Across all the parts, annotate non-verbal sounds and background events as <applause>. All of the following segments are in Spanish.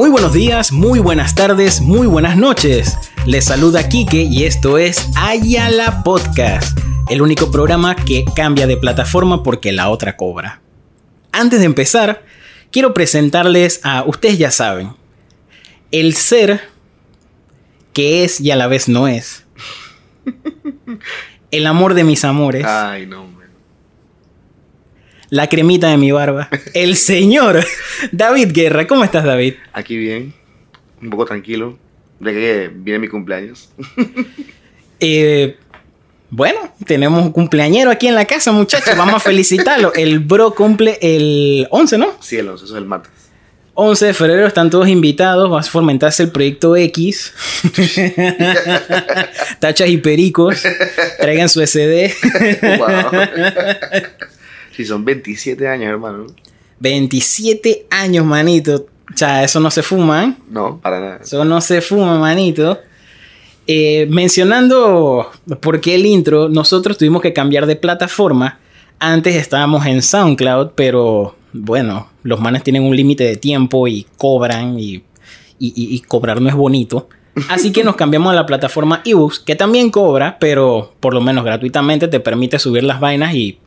Muy buenos días, muy buenas tardes, muy buenas noches. Les saluda Kike y esto es Ayala Podcast, el único programa que cambia de plataforma porque la otra cobra. Antes de empezar, quiero presentarles a, ustedes ya saben, el ser que es y a la vez no es. El amor de mis amores. Ay, no. La cremita de mi barba. El señor David Guerra. ¿Cómo estás, David? Aquí bien, un poco tranquilo, de que viene mi cumpleaños. <laughs> Eh, bueno, tenemos un cumpleañero aquí en la casa, muchachos. Vamos a felicitarlo. El bro cumple el 11, ¿no? Sí, el 11, eso es el martes. 11 de febrero están todos invitados. Va a fomentarse el proyecto X. <laughs> Tachas y pericos. Traigan su SD. Sí, son 27 años, hermano. 27 años, manito. O sea, eso no se fuma, ¿eh? No, para nada. Eso no se fuma, manito. Eh, mencionando por qué el intro, nosotros tuvimos que cambiar de plataforma. Antes estábamos en SoundCloud, pero bueno, los manes tienen un límite de tiempo y cobran y, y- y- y cobrar no es bonito. Así que nos cambiamos a la plataforma ebooks, que también cobra, pero por lo menos gratuitamente te permite subir las vainas y,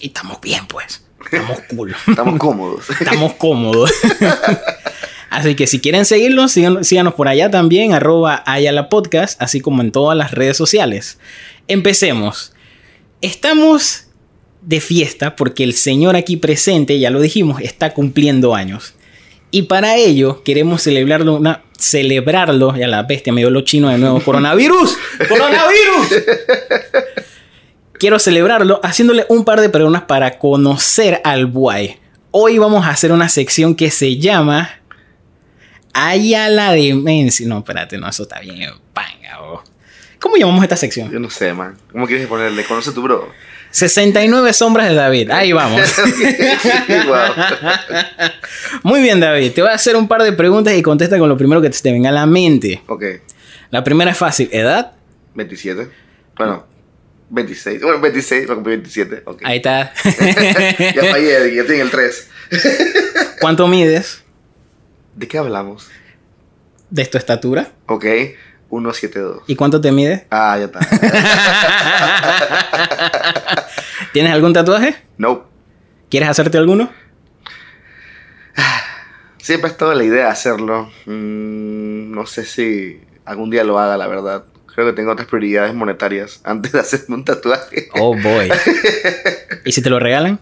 y estamos bien, pues. Estamos cool. <laughs> Estamos cómodos. Estamos cómodos. <laughs> <laughs> Así que si quieren seguirnos, síganos por allá también, arroba Ayala Podcast, así como en todas las redes sociales. Empecemos. Estamos de fiesta porque el señor aquí presente, ya lo dijimos, está cumpliendo años. Y para ello queremos celebrarlo, una, celebrarlo, ya la bestia me dio lo chino de nuevo, coronavirus, coronavirus. Quiero celebrarlo haciéndole un par de preguntas para conocer al Buay. Hoy vamos a hacer una sección que se llama Ayala Demencia. No, espérate, no, eso está bien. Panga, oh. ¿Cómo llamamos esta sección? Yo no sé, man. ¿Cómo quieres ponerle? ¿Conoce tu bro? 69 sombras de David. Ahí vamos. <laughs> Muy bien, David. Te voy a hacer un par de preguntas y contesta con lo primero que te venga a la mente. Ok, La primera es fácil. ¿Edad? 27. Bueno, 26. Bueno, 26, lo cumplí 27. Ok. Ahí está. <laughs> Ya fallé, ya tiene el 3. <laughs> ¿Cuánto mides ¿De qué hablamos? de tu estatura? Ok, 172. ¿Y cuánto te mides? Ah, ya está. <laughs> ¿Tienes algún tatuaje? No. ¿Quieres hacerte alguno? Siempre ha estado la idea de hacerlo. Mm, no sé si algún día lo haga, la verdad. Creo que tengo otras prioridades monetarias <laughs> antes de hacerme un tatuaje. Oh boy. <laughs> ¿Y si te lo regalan?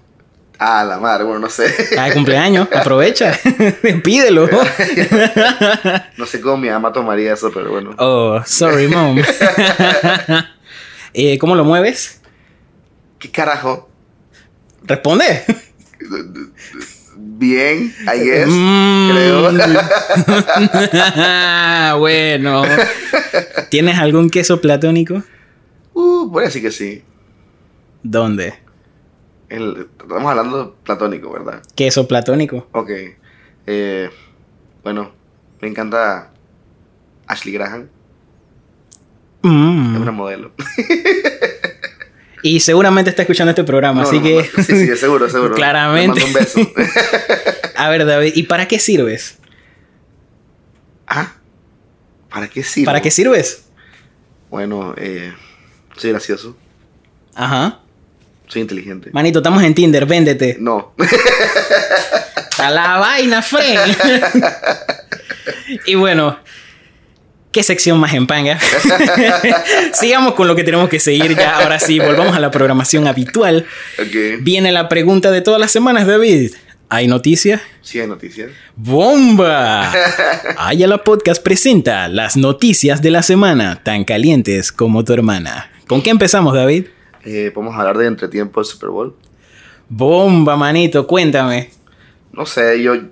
Ah, la madre, bueno, no sé. Cada cumpleaños, <laughs> aprovecha. Pídelo. No sé cómo mi mamá tomaría eso, pero bueno. Oh, sorry, mom. Eh, ¿Cómo lo mueves? ¿Qué carajo? Responde. Bien, I guess. Mm. Creo. <laughs> bueno. ¿Tienes algún queso platónico? Uh, voy a decir que sí. ¿Dónde? El- estamos hablando platónico, ¿verdad? Queso platónico. Ok. Eh, bueno, me encanta Ashley Graham. Mm. Es una modelo. <laughs> Y seguramente está escuchando este programa, No, así no, que... Sí, sí, seguro, seguro. <laughs> Claramente. Le mando un beso. <laughs> A ver, David, ¿y para qué sirves? ah, ¿para qué sirve? ¿Para qué sirves? Bueno, eh, soy gracioso, Ajá. soy inteligente. Manito, estamos en Tinder, véndete. No, <laughs> A la vaina, Fren. y bueno, ¿qué sección más en panga? <laughs> Sigamos con lo que tenemos que seguir ya. Ahora sí, volvamos a la programación habitual. Viene la pregunta de todas las semanas, David. ¿Hay noticias? Sí hay noticias. ¡Bomba! <laughs> Ayala Podcast presenta las noticias de la semana, tan calientes como tu hermana. ¿Con qué empezamos, David? Eh, podemos hablar de entretiempo del Super Bowl. Bomba, manito, cuéntame. No sé, yo... yo-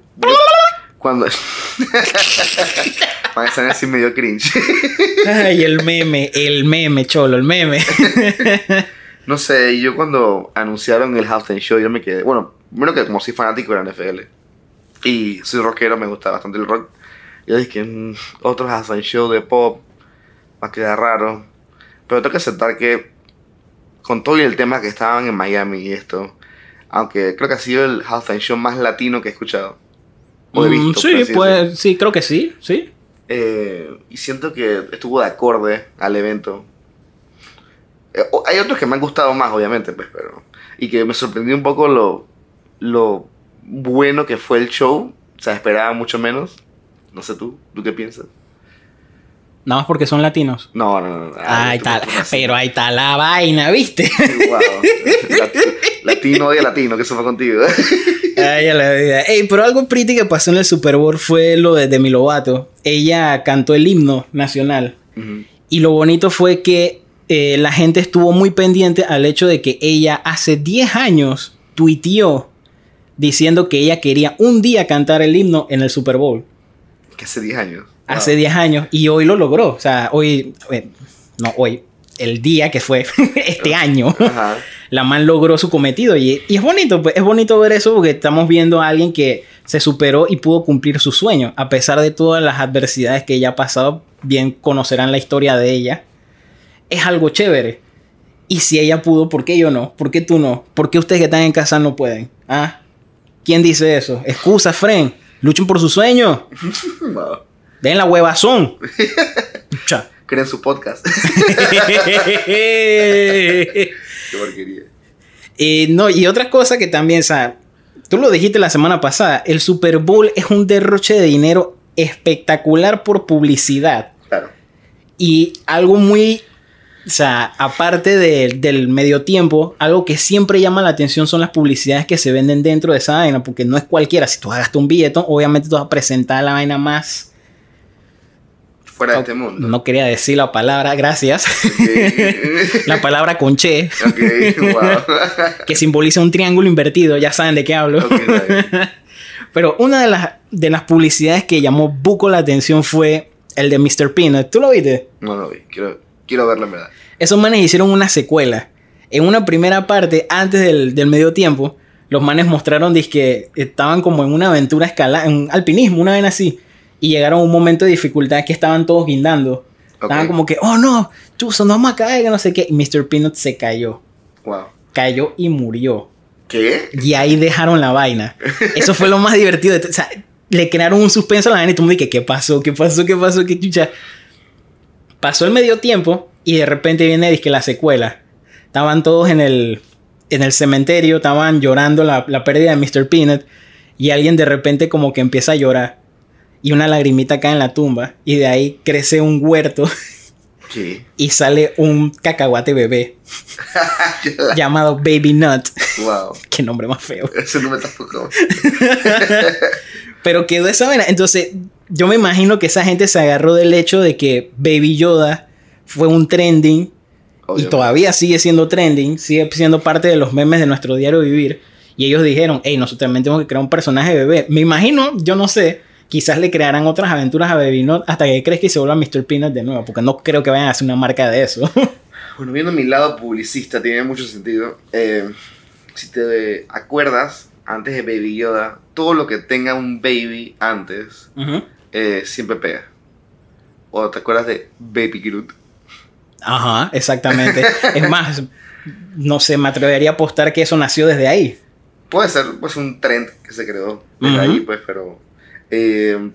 cuando... <laughs> Van a estar así medio cringe. <laughs> Ay, el meme, el meme, cholo, el meme. <laughs> No sé, yo cuando anunciaron el halftime show, yo me quedé. Bueno, primero que como soy fanático de la NFL y soy rockero, me gusta bastante el rock. Yo dije, mm, otro halftime show de pop va a quedar raro. Pero tengo que aceptar que, con todo el tema que estaban en Miami y esto, aunque creo que ha sido el halftime show más latino que he escuchado. O he Mm, visto, sí, pues, sí, creo que sí, sí. Eh, y siento que estuvo de acorde al evento. Eh, hay otros que me han gustado más, obviamente, pues, pero. Y que me sorprendió un poco lo, lo bueno que fue el show. O sea, esperaba mucho menos. No sé tú, ¿tú qué piensas? Nada más porque son latinos. No, no, no. no. Ahí tú- está, tú- así. pero ahí está la vaina, ¿viste? Wow. <laughs> Lat- Latino de latino, que eso fue contigo. Ay, a la vida. Ey, pero algo pretty que pasó en el Super Bowl fue lo de Demi Lovato. Ella cantó el himno nacional. Y lo bonito fue que eh, la gente estuvo muy pendiente al hecho de que ella hace 10 años tuiteó diciendo que ella quería un día cantar el himno en el Super Bowl. que hace 10 años. Hace Wow. 10 años. Y hoy lo logró. O sea, hoy... eh, no, hoy. El día que fue <laughs> este año. Ajá. La man logró su cometido. Y, y es bonito, pues es bonito ver eso porque estamos viendo a alguien que se superó y pudo cumplir su sueño. A pesar de todas las adversidades que ella ha pasado, bien conocerán la historia de ella. Es algo chévere. Y si ella pudo, ¿por qué yo no? ¿Por qué tú no? ¿Por qué ustedes que están en casa no pueden? ¿Ah? ¿Quién dice eso? Excusa, Fren. Luchen por su sueño. <laughs> Den la huevazón. <laughs> Cha. Creen su podcast. <laughs> Qué porquería. Eh, no, y otra cosa que también, o sea, tú lo dijiste la semana pasada, el Super Bowl es un derroche de dinero espectacular por publicidad. Claro. Y algo muy, o sea, aparte de- del medio tiempo, algo que siempre llama la atención son las publicidades que se venden dentro de esa vaina, porque no es cualquiera. Si tú gastas un billete, obviamente tú vas a presentar la vaina más... Fuera de este mundo. No quería decir la palabra, gracias. <laughs> La palabra conché, Ok, wow. que simboliza un triángulo invertido, ya saben de qué hablo. <laughs> Pero una de las, de las publicidades que llamó buco la atención fue el de Mr. Peanut. ¿Tú lo viste? No lo vi. Quiero, quiero verlo en verdad. Esos manes hicieron una secuela. En una primera parte, antes del, del medio tiempo, los manes mostraron que estaban como en una aventura escala, en alpinismo, una vez así. Y llegaron a un momento de dificultad que estaban todos guindando. Estaban como que, oh no, chuzo, no vamos a caer, que no sé qué. Y Mr. Peanut se cayó. Wow. Cayó y murió. ¿Qué? Y ahí dejaron la vaina. Eso fue lo más divertido. de- O sea, le crearon un suspenso a la vaina y tú me dices, ¿qué pasó? ¿Qué pasó? ¿Qué pasó? ¿Qué chucha? Pasó el medio tiempo y de repente viene dizque, la secuela. Estaban todos en el, en el cementerio, estaban llorando la, la pérdida de Mr. Peanut y alguien de repente como que empieza a llorar y una lagrimita cae en la tumba y de ahí crece un huerto <laughs> y sale un cacahuate bebé <laughs> llamado Baby Nut. wow. <laughs> Qué nombre más feo. Ese no me tampoco. Pero quedó esa vaina. Entonces, yo me imagino que esa gente se agarró del hecho de que Baby Yoda fue un trending y todavía sigue siendo trending, sigue siendo parte de los memes de nuestro diario vivir. Y ellos dijeron, hey, nosotros también tenemos que crear un personaje bebé. Me imagino, yo no sé, quizás le crearán otras aventuras a Baby Nut hasta que crees que se vuelva Mr. Peanut de nuevo, porque no creo que vayan a hacer una marca de eso. <laughs> Bueno, viendo mi lado publicista, tiene mucho sentido. Eh, si te acuerdas, antes de Baby Yoda, todo lo que tenga un baby antes, eh, siempre pega. O te acuerdas de Baby Groot. Ajá, exactamente. <laughs> es más, no sé, me atrevería a apostar que eso nació desde ahí. Puede ser pues un trend que se creó desde ahí, pues, pero eh,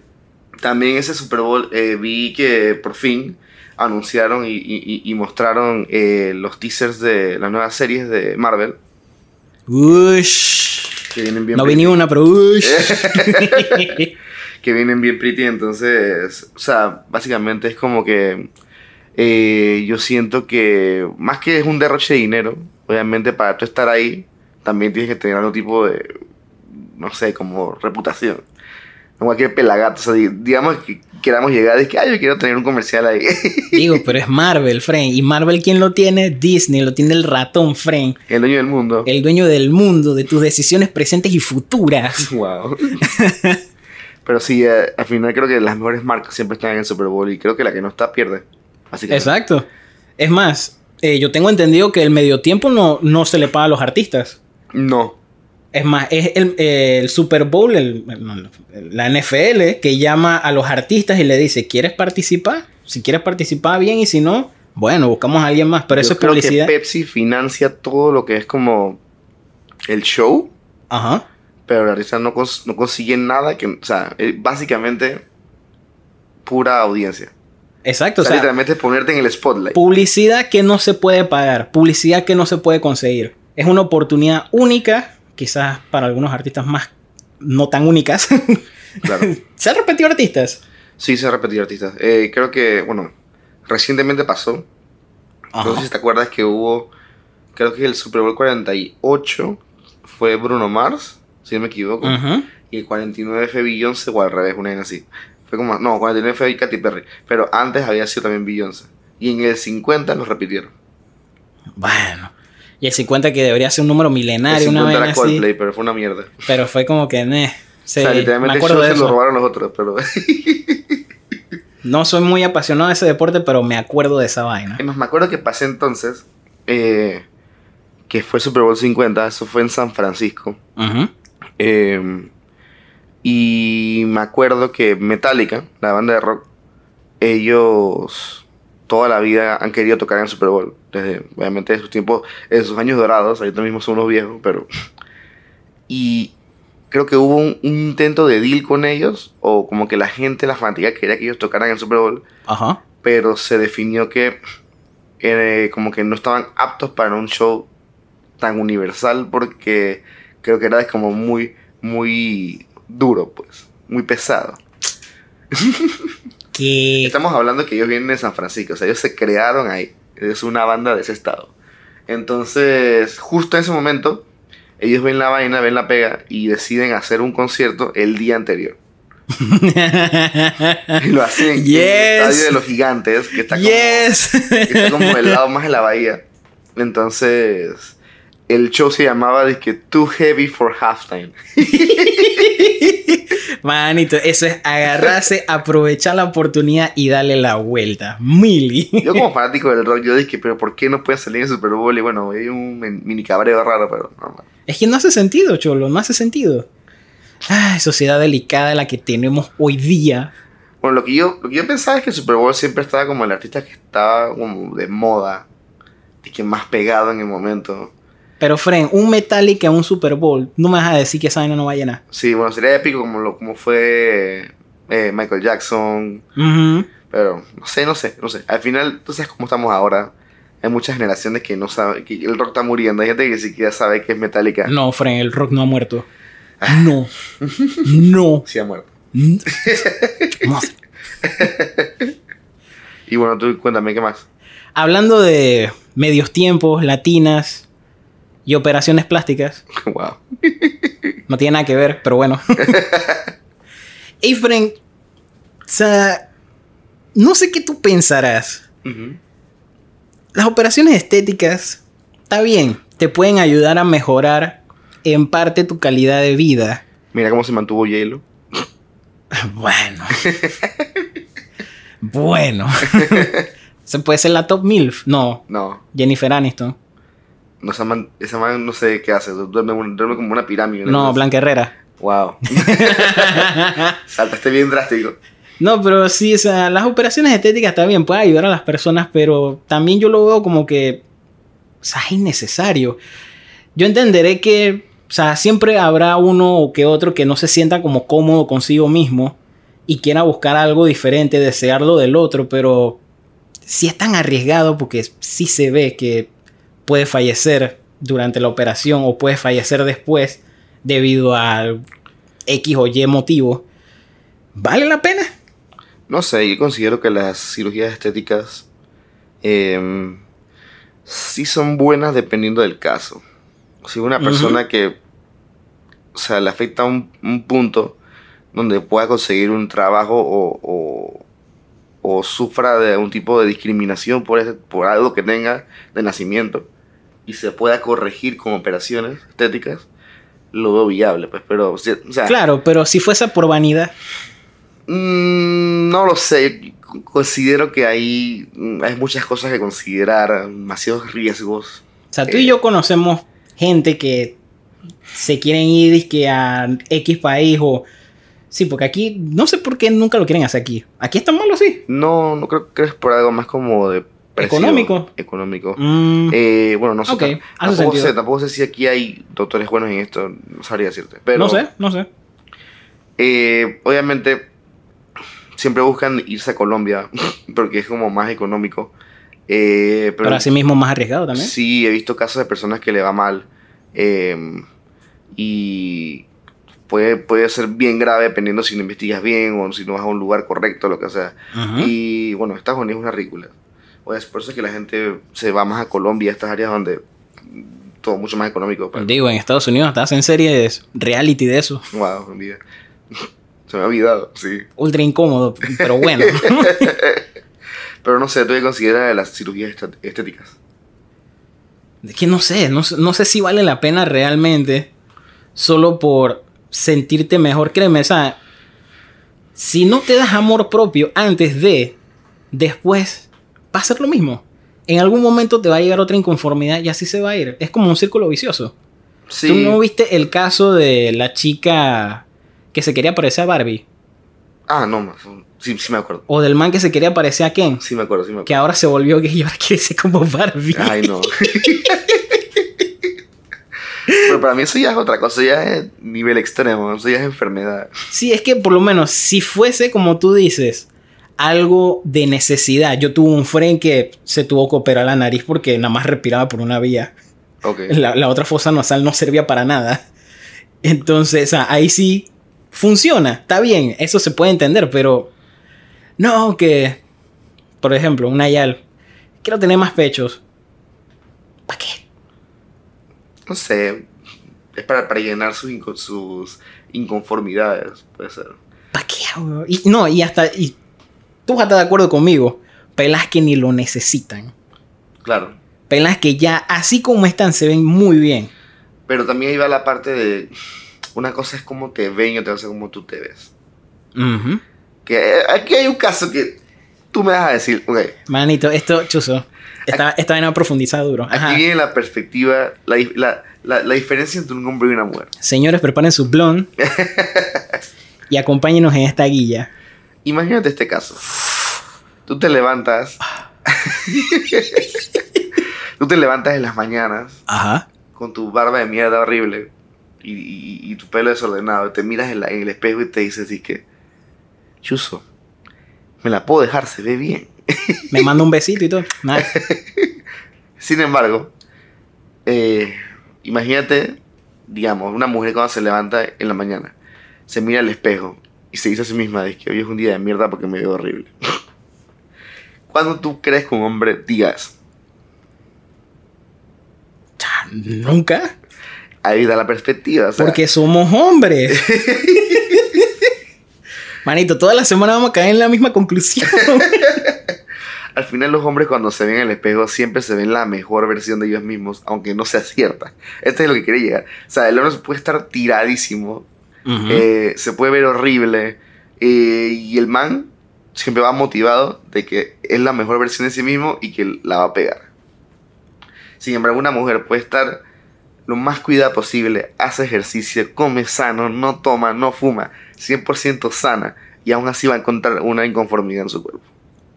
también ese Super Bowl eh, vi que por fin anunciaron y, y- y mostraron eh, los teasers de las nuevas series de Marvel Ush. que vienen bien No vi pretty, ni una, pero ush. <laughs> que vienen bien pretty, entonces, o sea, básicamente es como que eh, yo siento que más que es un derroche de dinero, obviamente para tú estar ahí también tienes que tener algún tipo de, no sé, como reputación. No cualquier pelagato, o sea, di- digamos que queramos llegar y que, ay, yo quiero tener un comercial ahí. <laughs> Digo, pero es Marvel, Frank. ¿Y Marvel quién lo tiene? Disney, lo tiene el ratón, Frank. El dueño del mundo. El dueño del mundo, de tus decisiones presentes y futuras. <laughs> Wow. Pero sí, eh, al final creo que las mejores marcas siempre están en el Super Bowl y creo que la que no está pierde. Así que Exacto. Es más, eh, yo tengo entendido que el medio tiempo no, no se le paga a los artistas. no. Es más, es el, el Super Bowl, el- el- la NFL, que llama a los artistas y le dice, ¿quieres participar? Si quieres participar, bien, y si no, bueno, buscamos a alguien más. Pero eso es publicidad. que Pepsi financia todo lo que es como el show, Ajá. pero el artista no, cons- no consigue nada que, o sea, eh, básicamente pura audiencia. Exacto, O o sea, sea, literalmente ponerte en el spotlight. publicidad que no se puede pagar, publicidad que no se puede conseguir. Es una oportunidad única, quizás para algunos artistas más no tan únicas. <laughs> Claro. ¿Se han repetido artistas? Sí, se ha repetido artistas. Eh, creo que, bueno, recientemente pasó. No sé si te acuerdas que hubo, creo que el Super Bowl 48 fue Bruno Mars, si no me equivoco. Y el 49 fue Beyoncé o al revés, una vez así. Fue como, no, 49 fue Katy Perry. Pero antes había sido también Beyoncé. Y en el 50 lo repitieron. Bueno. Y el 50 que debería ser un número El milenario, 50 una era vez así. Coldplay, pero fue una mierda. Pero fue como que, ne. Sí, o sea, me literalmente el acuerdo de se lo robaron los otros, pero... <laughs> No soy muy apasionado de ese deporte, pero me acuerdo de esa vaina. Es más, me acuerdo que pasé entonces, eh, que fue Super Bowl 50, eso fue en San Francisco. Eh, y me acuerdo que Metallica, la banda de rock, ellos toda la vida han querido tocar en Super Bowl. Desde, obviamente, de sus tiempos, en sus años dorados, ahorita mismo son unos viejos, pero. Y creo que hubo un, un intento de deal con ellos, o como que la gente, la fanática, quería que ellos tocaran en Super Bowl, Ajá. pero se definió que eh, como que no estaban aptos para un show tan universal porque creo que era como muy, muy duro, pues, muy pesado. <laughs> Que. Estamos hablando que ellos vienen de San Francisco, o sea, ellos se crearon ahí, es una banda de ese estado. Entonces, justo en ese momento, ellos ven la vaina, ven la pega y deciden hacer un concierto el día anterior. <laughs> Y lo hacen en el estadio de los gigantes, que está como, yes. que está como <laughs> el lado más de la bahía. Entonces, el show se llamaba Disque Too Heavy for Halftime. <laughs> Manito, eso es agarrarse, aprovechar la oportunidad y darle la vuelta. Mili. Yo como <laughs> fanático del rock, yo dije, pero ¿por qué no pueden salir en Super Bowl? Y bueno, hay un mini cabreo raro, pero normal. Es que no hace sentido, Cholo, no hace sentido. Ay, sociedad delicada la que tenemos hoy día. Bueno, lo que yo, lo que yo pensaba es que el Super Bowl siempre estaba como el artista que estaba como de moda, y que más pegado en el momento. Pero, Fren, un Metallica, un Super Bowl, no me vas a decir que esa vaina no va a llenar. Sí, bueno, sería épico como, lo, como fue eh, Michael Jackson, pero no sé, no sé, no sé. Al final, tú sabes cómo estamos ahora. Hay muchas generaciones que no saben, que el rock está muriendo. Hay gente que ni siquiera sabe que es Metallica. No, Fren, el rock no ha muerto. No. No. Sí ha muerto. No. <laughs> Y bueno, tú cuéntame, ¿qué más? Hablando de medios tiempos, latinas y operaciones plásticas, <laughs> wow. no tiene nada que ver, pero bueno. <laughs> Efren, o sea, no sé qué tú pensarás. Las operaciones estéticas, está bien, te pueden ayudar a mejorar en parte tu calidad de vida. Mira cómo se mantuvo Hielo. <laughs> Bueno. bueno. ¿Se puede ser la top MILF? No. No, Jennifer Aniston. No esa man, esa man no sé qué hace. Duerme, duerme como una pirámide. No, Blanca Herrera. Wow. <laughs> Saltaste bien drástico. No, pero sí, o sea, las operaciones estéticas está bien, puede ayudar a las personas, pero también yo lo veo como que, o sea, es innecesario. Yo entenderé que, o sea, siempre habrá uno o que otro que no se sienta como cómodo consigo mismo y quiera buscar algo diferente, desearlo del otro, pero sí es tan arriesgado porque sí se ve que puede fallecer durante la operación o puede fallecer después debido a X o Y motivo. ¿Vale la pena? No sé, yo considero que las cirugías estéticas em, sí son buenas dependiendo del caso. Si una persona que, o sea, le afecta un, un punto donde pueda conseguir un trabajo o, o, o sufra de un tipo de discriminación por, ese- por algo que tenga de nacimiento y se pueda corregir con operaciones estéticas, lo veo viable, pues, pero, o sea, Claro, pero si fuese por vanidad. Mm, no lo sé. Considero que hay, mm, hay muchas cosas que considerar, demasiados riesgos. O sea, tú y yo conocemos gente que se quieren ir a X país o... Sí, porque aquí no sé por qué nunca lo quieren hacer aquí. Aquí es tan malo así. No, no creo que es por algo más como de parecido. ¿Económico? Económico. Mm, Eh, bueno, no sé. Ok, tam- hace tampoco, sé tampoco sé si aquí hay doctores buenos en esto. No sabría decirte. Pero, no sé, no sé. eh, obviamente, siempre buscan irse a Colombia <laughs> porque es como más económico. Eh, pero Pero así mismo más arriesgado también. Sí, he visto casos de personas que le va mal. eh, y puede, puede ser bien grave dependiendo si no investigas bien o si no vas a un lugar correcto, lo que sea. Ujú. Y bueno, Estados Unidos es una ridícula. Pues por eso es que la gente se va más a Colombia, a estas áreas donde todo mucho más económico. Pues, Digo, en Estados Unidos hasta hacen series reality de eso. wow, envidia. <laughs> Se me ha olvidado, sí. Ultra incómodo, pero bueno. <laughs> Pero no sé, ¿tú qué consideras de las cirugías estéticas? Es que no sé, no, sé- no sé si vale la pena realmente solo por sentirte mejor. Créeme, o sea, si no te das amor propio antes de, después va a ser lo mismo. En algún momento te va a llegar otra inconformidad y así se va a ir. Es como un círculo vicioso. Sí. ¿Tú no viste el caso de la chica que se quería parecer a Barbie? Ah, no. Sí, sí me acuerdo. O del man que se quería parecer a Ken. Sí me acuerdo, sí me acuerdo. Que ahora se volvió gay y ahora <laughs> quiere ser como Barbie. Ay, no. <laughs> Pero para mí eso ya es otra cosa, ya es nivel extremo, eso ya es enfermedad. Sí, es que por lo menos si fuese como tú dices, algo de necesidad. Yo tuve un friend que se tuvo que operar la nariz porque nada más respiraba por una vía. Ok. La, la otra fosa nasal no servía para nada. Entonces, ahí sí funciona, está bien, eso se puede entender, pero no que, por ejemplo, un Nayal, quiero tener más pechos. ¿Para qué? No sé, es para, para llenar sus, inco- sus inconformidades, puede ser. ¿Para qué? Y no, y hasta, y tú vas a estar de acuerdo conmigo, pelas que ni lo necesitan. Claro. Pelas que ya, así como están, se ven muy bien. Pero también va la parte de, una cosa es cómo te ven y otra cosa es cómo tú te ves. Que eh, aquí hay un caso que tú me vas a decir, ok, Manito, esto, chuzo. Esta, esta vaina profundiza duro. Ajá. aquí viene la perspectiva, la, la, la diferencia entre un hombre y una mujer. Señores, preparen su blond <laughs> y acompáñenos en esta guía. Imagínate este caso. Tú te levantas. tú te levantas en las mañanas Ajá. con tu barba de mierda horrible y, y- y tu pelo desordenado. Te miras en, la- en el espejo y te dices, y que, Chuso, me la puedo dejar, se ve bien. <laughs> Me manda un besito y todo. <laughs> Sin embargo, eh, imagínate, digamos, una mujer cuando se levanta en la mañana, se mira al espejo y se dice a sí misma, es que hoy es un día de mierda porque me veo horrible. <laughs> Cuando tú crees que un hombre digas, Nunca. ahí da la perspectiva, o sea, Porque somos hombres. <laughs> Manito, toda la semana vamos a caer en la misma conclusión. <laughs> al final los hombres cuando se ven en el espejo siempre se ven la mejor versión de ellos mismos, aunque no sea cierta. Esto es lo que quería llegar. O sea, el hombre puede estar tiradísimo, Eh, se puede ver horrible. eh, y el man siempre va motivado de que es la mejor versión de sí mismo y que la va a pegar. Sin embargo, una mujer puede estar lo más cuidada posible, hace ejercicio, come sano, no toma, no fuma, 100% sana y aún así va a encontrar una inconformidad en su cuerpo.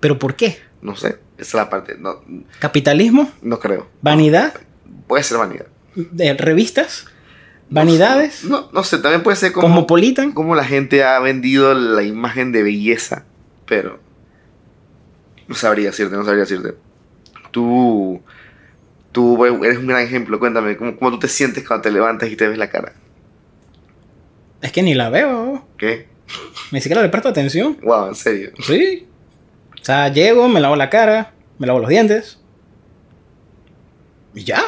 ¿Pero por qué? No sé, esa es la parte, no, ¿Capitalismo? no creo. ¿Vanidad? Puede ser vanidad. ¿De revistas? ¿Vanidades? No, no sé, también puede ser como... ¿Cosmopolitan? cómo la gente ha vendido la imagen de belleza, pero no sabría decirte, no sabría decirte. Tú, tú eres un gran ejemplo, cuéntame, ¿cómo, cómo tú te sientes cuando te levantas y te ves la cara? Es que ni la veo. ¿Qué? Ni siquiera le presto atención. Wow, en serio. Sí. O sea, llego, me lavo la cara, me lavo los dientes. Y ya.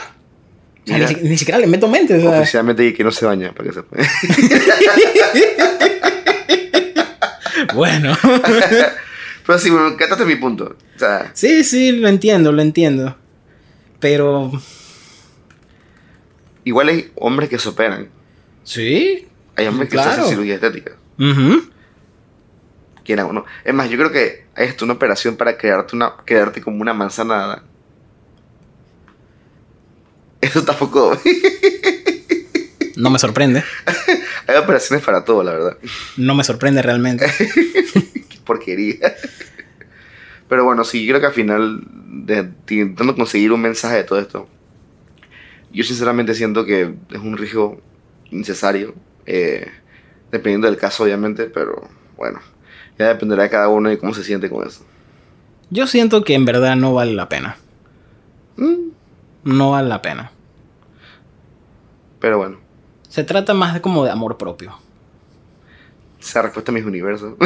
O sea, ni, siquiera le meto mente. o sea. Oficialmente que no se baña, para que sepa. <laughs> bueno. <laughs> pero sí, bueno, cátate mi punto. O sea, sí, sí, lo entiendo, lo entiendo. Pero. igual hay hombres que se operan. Sí. Hay hombres que se hacen cirugía estética. Quieran o no. Es más, yo creo que hasta una operación para quedarte, una, quedarte como una manzana. Eso tampoco. No me sorprende. hay operaciones para todo, la verdad. No me sorprende realmente. <laughs> Qué porquería. Pero bueno, sí, creo que al final, de, intentando conseguir un mensaje de todo esto, yo sinceramente siento que es un riesgo necesario, eh, dependiendo del caso, obviamente, pero bueno, ya dependerá de cada uno y cómo se siente con eso. Yo siento que en verdad no vale la pena. Mm. No vale la pena. Pero bueno. Se trata más de como de amor propio. Esa respuesta a mis universos. <laughs>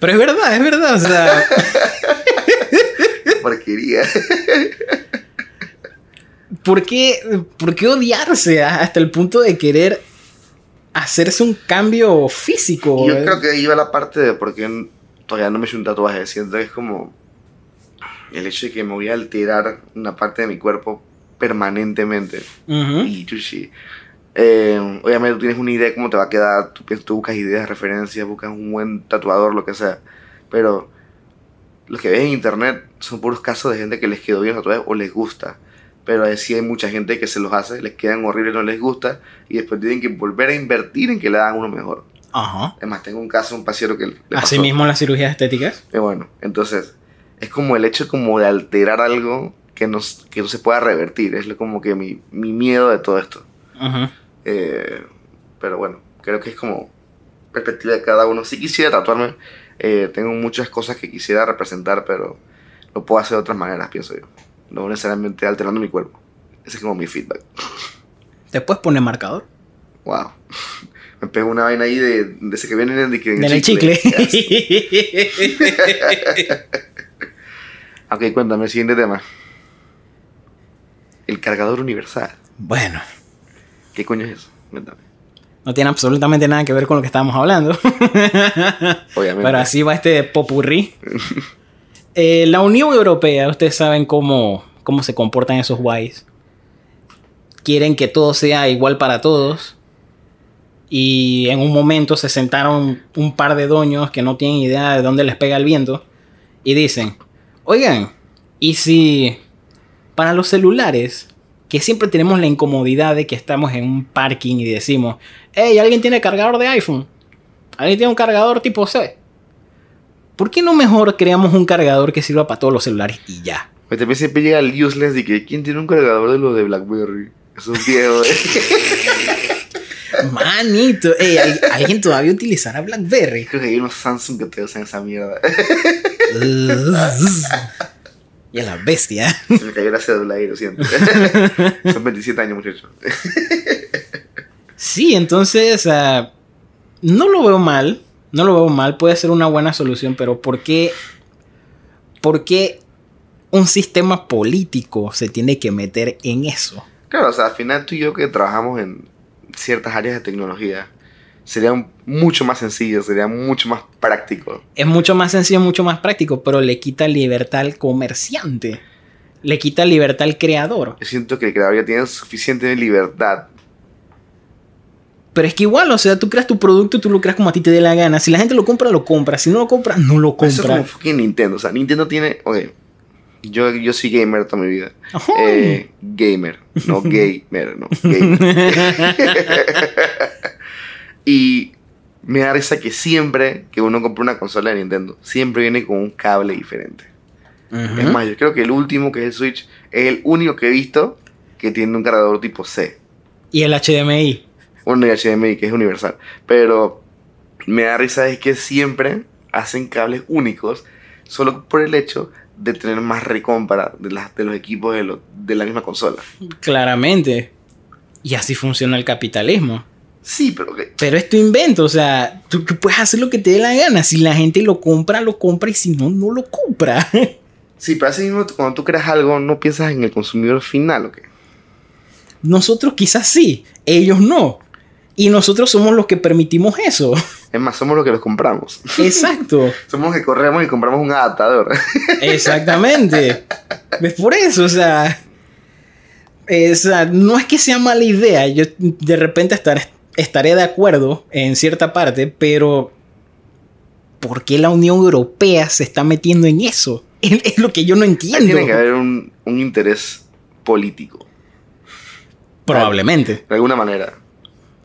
Pero es verdad, es verdad, o sea. <laughs> Porquería. <laughs> ¿Por qué, ¿Por qué odiarse hasta el punto de querer hacerse un cambio físico? Yo creo que ahí va la parte de por qué todavía no me he hecho un tatuaje. Siento que es como el hecho de que me voy a alterar una parte de mi cuerpo permanentemente. Y chuchi. Eh, obviamente tú tienes una idea de cómo te va a quedar, tú, tú buscas ideas, referencias, buscas un buen tatuador, lo que sea. Pero los que ves en internet son puros casos de gente que les quedó bien los tatuajes o les gusta. Pero así hay mucha gente que se los hace, les quedan horribles, no les gusta, y después tienen que volver a invertir en que le hagan uno mejor. Ajá. Además, tengo un caso, un paciente que le Así mismo las cirugías estéticas. Y bueno, entonces, es como el hecho como de alterar algo que no, que no se pueda revertir. Es como que mi, mi miedo de todo esto. Eh, pero bueno, creo que es como perspectiva de cada uno. Si quisiera tatuarme, eh, tengo muchas cosas que quisiera representar, pero lo puedo hacer de otras maneras, pienso yo. No necesariamente alterando mi cuerpo. Ese es como mi feedback. ¿Te puedes poner marcador? Wow. Me pego una vaina ahí de, de ese que viene en el, en el chicle. <laughs> <laughs> ok, cuéntame el siguiente tema. El cargador universal. Bueno. ¿Qué coño es eso? No tiene absolutamente nada que ver con lo que estábamos hablando. <laughs> Obviamente. Pero así va este popurrí. Eh, la Unión Europea, ustedes saben cómo, cómo se comportan esos guays. Quieren que todo sea igual para todos. Y en un momento se sentaron un par de doños que no tienen idea de dónde les pega el viento. Y dicen, oigan, ¿y si para los celulares, que siempre tenemos la incomodidad de que estamos en un parking y decimos, hey, ¿alguien tiene cargador de iPhone? ¿Alguien tiene un cargador tipo C? ¿Por qué no mejor creamos un cargador que sirva para todos los celulares y ya? Pues también siempre llega el useless de que ¿quién tiene un cargador de lo de BlackBerry? Es un viejo, ¿eh? <laughs> Manito, ey, ¿alguien todavía utilizará BlackBerry? Creo que hay unos Samsung que te usan esa mierda. <laughs> Y a la bestia. Se me cayó la cédula ahí, lo siento. <laughs> Son 27 años, muchachos. sí, entonces no lo veo mal. No lo veo mal. Puede ser una buena solución, pero ¿por qué, ¿por qué un sistema político se tiene que meter en eso? Claro, o sea, al final tú y yo que trabajamos en ciertas áreas de tecnología, sería mucho más sencillo, sería mucho más práctico. Es mucho más sencillo, mucho más práctico, pero le quita libertad al comerciante. Le quita libertad al creador. Yo siento que el creador ya tiene suficiente libertad. Pero es que igual, o sea, tú creas tu producto, tú lo creas como a ti te dé la gana. Si la gente lo compra, lo compra. Si no lo compra, no lo compra. Eso es como fucking Nintendo. O sea, Nintendo tiene. Yo, yo soy gamer toda mi vida. Eh, gamer, no <laughs> gamer, no. Gamer. <laughs> Y me da risa que siempre que uno compra una consola de Nintendo, siempre viene con un cable diferente. Es más, yo creo que el último, que es el Switch, es el único que he visto que tiene un cargador tipo C. ¿Y el HDMI? Bueno, el HDMI, que es universal. Pero me da risa es que siempre hacen cables únicos solo por el hecho de tener más recompra de, de los equipos de, de la misma consola. Claramente. Y así funciona el capitalismo. Sí, pero Pero es tu invento, o sea, tú, puedes hacer lo que te dé la gana. Si la gente lo compra, lo compra y si no, no lo compra. <laughs> Sí, pero así mismo cuando tú creas algo, no piensas en el consumidor final, ¿o qué? Nosotros quizás sí, ellos no. Y nosotros somos los que permitimos eso. Es más, somos los que los compramos. Exacto. <laughs> somos los que corremos y compramos un adaptador. <laughs> Exactamente. Es por eso, o sea, no es que sea mala idea. Yo de repente estar estaré de acuerdo en cierta parte, pero ¿por qué la Unión Europea se está metiendo en eso? Es, lo que yo no entiendo. tiene que haber un, interés político. Probablemente. De alguna manera.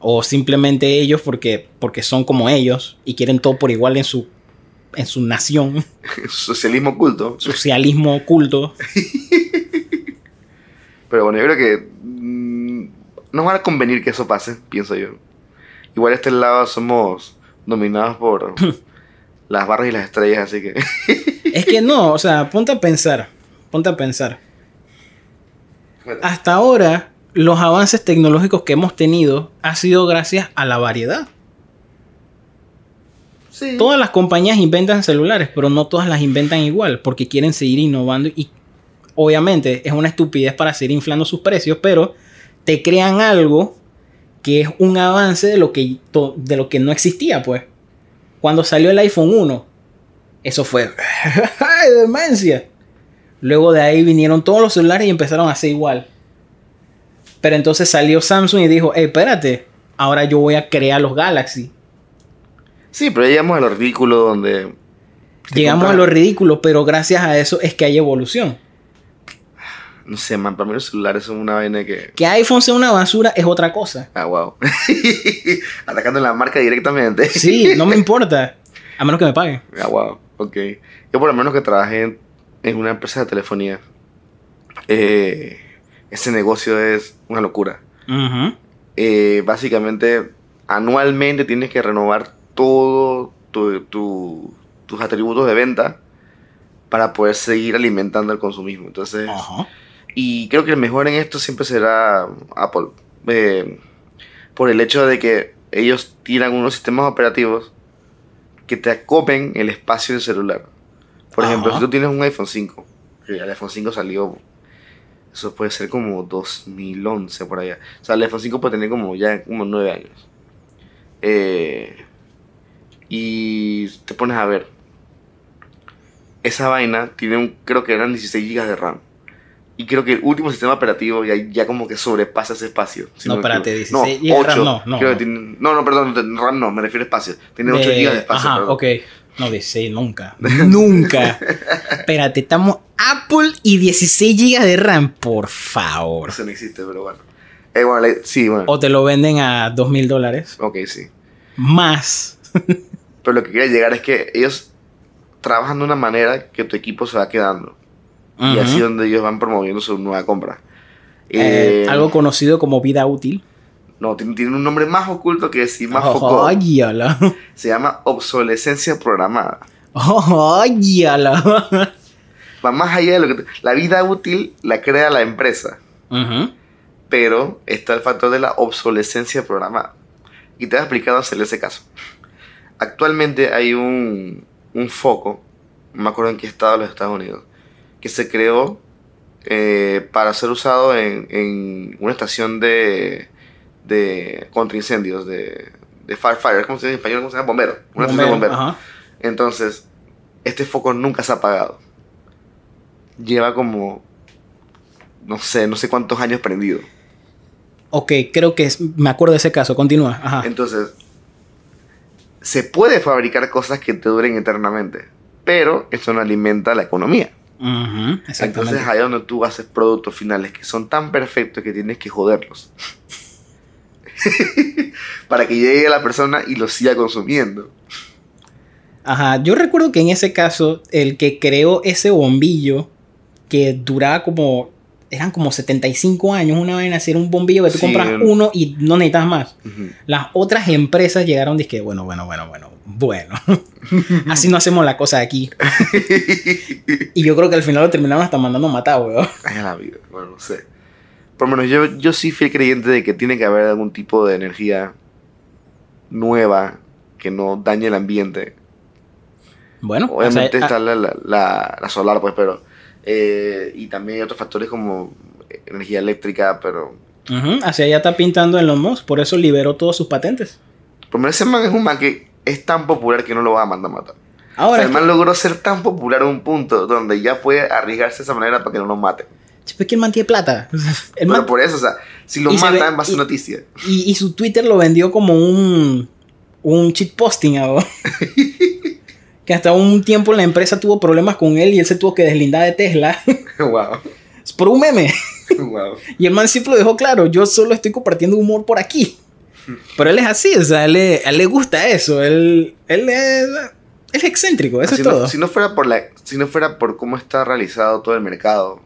O simplemente ellos porque, porque son como ellos y quieren todo por igual en su, en su nación. <laughs> Socialismo oculto. Socialismo oculto. <laughs> Pero bueno, yo creo que mm, nos va a convenir que eso pase, pienso yo. Igual este lado somos dominados por <laughs> las barras y las estrellas, así que... es que no, o sea, ponte a pensar, ponte a pensar. Hasta ahora, los avances tecnológicos que hemos tenido ha sido gracias a la variedad. Sí. Todas las compañías inventan celulares, pero no todas las inventan igual, porque quieren seguir innovando y obviamente es una estupidez para seguir inflando sus precios, pero te crean algo que es un avance de lo que, de lo que no existía, pues. Cuando salió el iPhone 1, eso fue <laughs> ¡ay, demencia! Luego de ahí vinieron todos los celulares y empezaron a ser igual. Pero entonces salió Samsung y dijo, hey, espérate, ahora yo voy a crear los Galaxy. Sí, pero llegamos a lo ridículo donde... Llegamos a lo ridículo, pero gracias a eso es que hay evolución. No sé, man, para mí los celulares son una vaina que... Que iPhone sea una basura es otra cosa. Ah, wow. <laughs> Atacando la marca directamente. Sí, no me <laughs> importa. A menos que me paguen. Ah, wow. Ok. Yo por lo menos que trabajé en, una empresa de telefonía, eh, ese negocio es una locura. Eh, básicamente, anualmente tienes que renovar todos tus atributos de venta para poder seguir alimentando el consumismo. Entonces, y creo que el mejor en esto siempre será Apple. Eh, por el hecho de que ellos tiran unos sistemas operativos que te acopen el espacio del celular. Por ejemplo, si tú tienes un iPhone 5, que el iPhone 5 salió, eso puede ser como 2011 por allá. O sea, el iPhone 5 puede tener como ya como 9 años. Eh, y te pones a ver. Esa vaina tiene un, creo que eran 16 GB de RAM. Y creo que el último sistema operativo ya, ya como que sobrepasa ese espacio. no, espérate, 16 no, 8, RAM no. No, no. no, perdón, RAM no, me refiero a espacio. Tiene 8 GB de espacio. Ajá, ok. No, 16, nunca. <laughs> nunca. espérate, estamos Apple y 16 GB de RAM, por favor. Eso no existe, pero bueno. Eh, bueno sí, bueno. O te lo venden a 2 mil dólares. Ok, sí. Más. <laughs> pero lo que quería llegar es que ellos trabajan de una manera que tu equipo se va quedando. Y así donde ellos van promoviendo su nueva compra. Eh, eh, algo conocido como vida útil. No, tiene, un nombre más oculto que decir más oh, Se llama obsolescencia programada. Va más allá de lo que... La vida útil la crea la empresa. Pero está el factor de la obsolescencia programada. Y te voy a explicar hacerle ese caso. Actualmente hay un, un foco, no me acuerdo en qué estado de los Estados Unidos, que se creó eh, para ser usado en, una estación de, de contra incendios, de, de firefighter, ¿cómo se dice en español? ¿Cómo se llama? Bombero. Una de. Entonces, este foco nunca se ha apagado. Lleva como, no sé, no sé cuántos años prendido. Ok, creo que me acuerdo de ese caso. Continúa. Entonces, se puede fabricar cosas que te duren eternamente, pero eso no alimenta la economía. Entonces ahí es donde tú haces productos finales que son tan perfectos que tienes que joderlos. <laughs> Para que llegue a la persona y lo siga consumiendo. Ajá, yo recuerdo que en ese caso, el que creó ese bombillo, que duraba como, eran como 75 años, una vez hacer un bombillo que tú compras uno y no necesitas más. Las otras empresas llegaron y que, bueno, bueno, bueno, bueno, bueno, <laughs> así no hacemos la cosa aquí. <laughs> y yo creo que al final lo terminaron hasta mandando a matar, weón. Ay, la vida, bueno, no sé. Por lo menos yo, yo sí fui creyente de que tiene que haber algún tipo de energía nueva que no dañe el ambiente. Bueno, obviamente está la, la, solar, pues, pero. Eh, y también hay otros factores como energía eléctrica, pero. Hacia allá está pintando en los MOS, por eso liberó todas sus patentes. Por lo menos ese man es un man que es tan popular que no lo va a mandar a matar. Ahora, el man logró ser tan popular a un punto donde ya puede arriesgarse de esa manera para que no nos mate. Es que el man tiene plata. <laughs> Pero por eso, o sea, si lo matan va a ser noticia. Y, su Twitter lo vendió como un, un cheat posting, <laughs> que hasta un tiempo la empresa tuvo problemas con él y él se tuvo que deslindar de Tesla. <laughs> wow. Es por un meme. Wow. Y el man siempre lo dejó claro, yo solo estoy compartiendo humor por aquí. Pero él es así, o sea, él, le- a él le gusta eso. Él, él, es, él es excéntrico, eso si, es no, todo. si no fuera por la, si no fuera por cómo está realizado todo el mercado,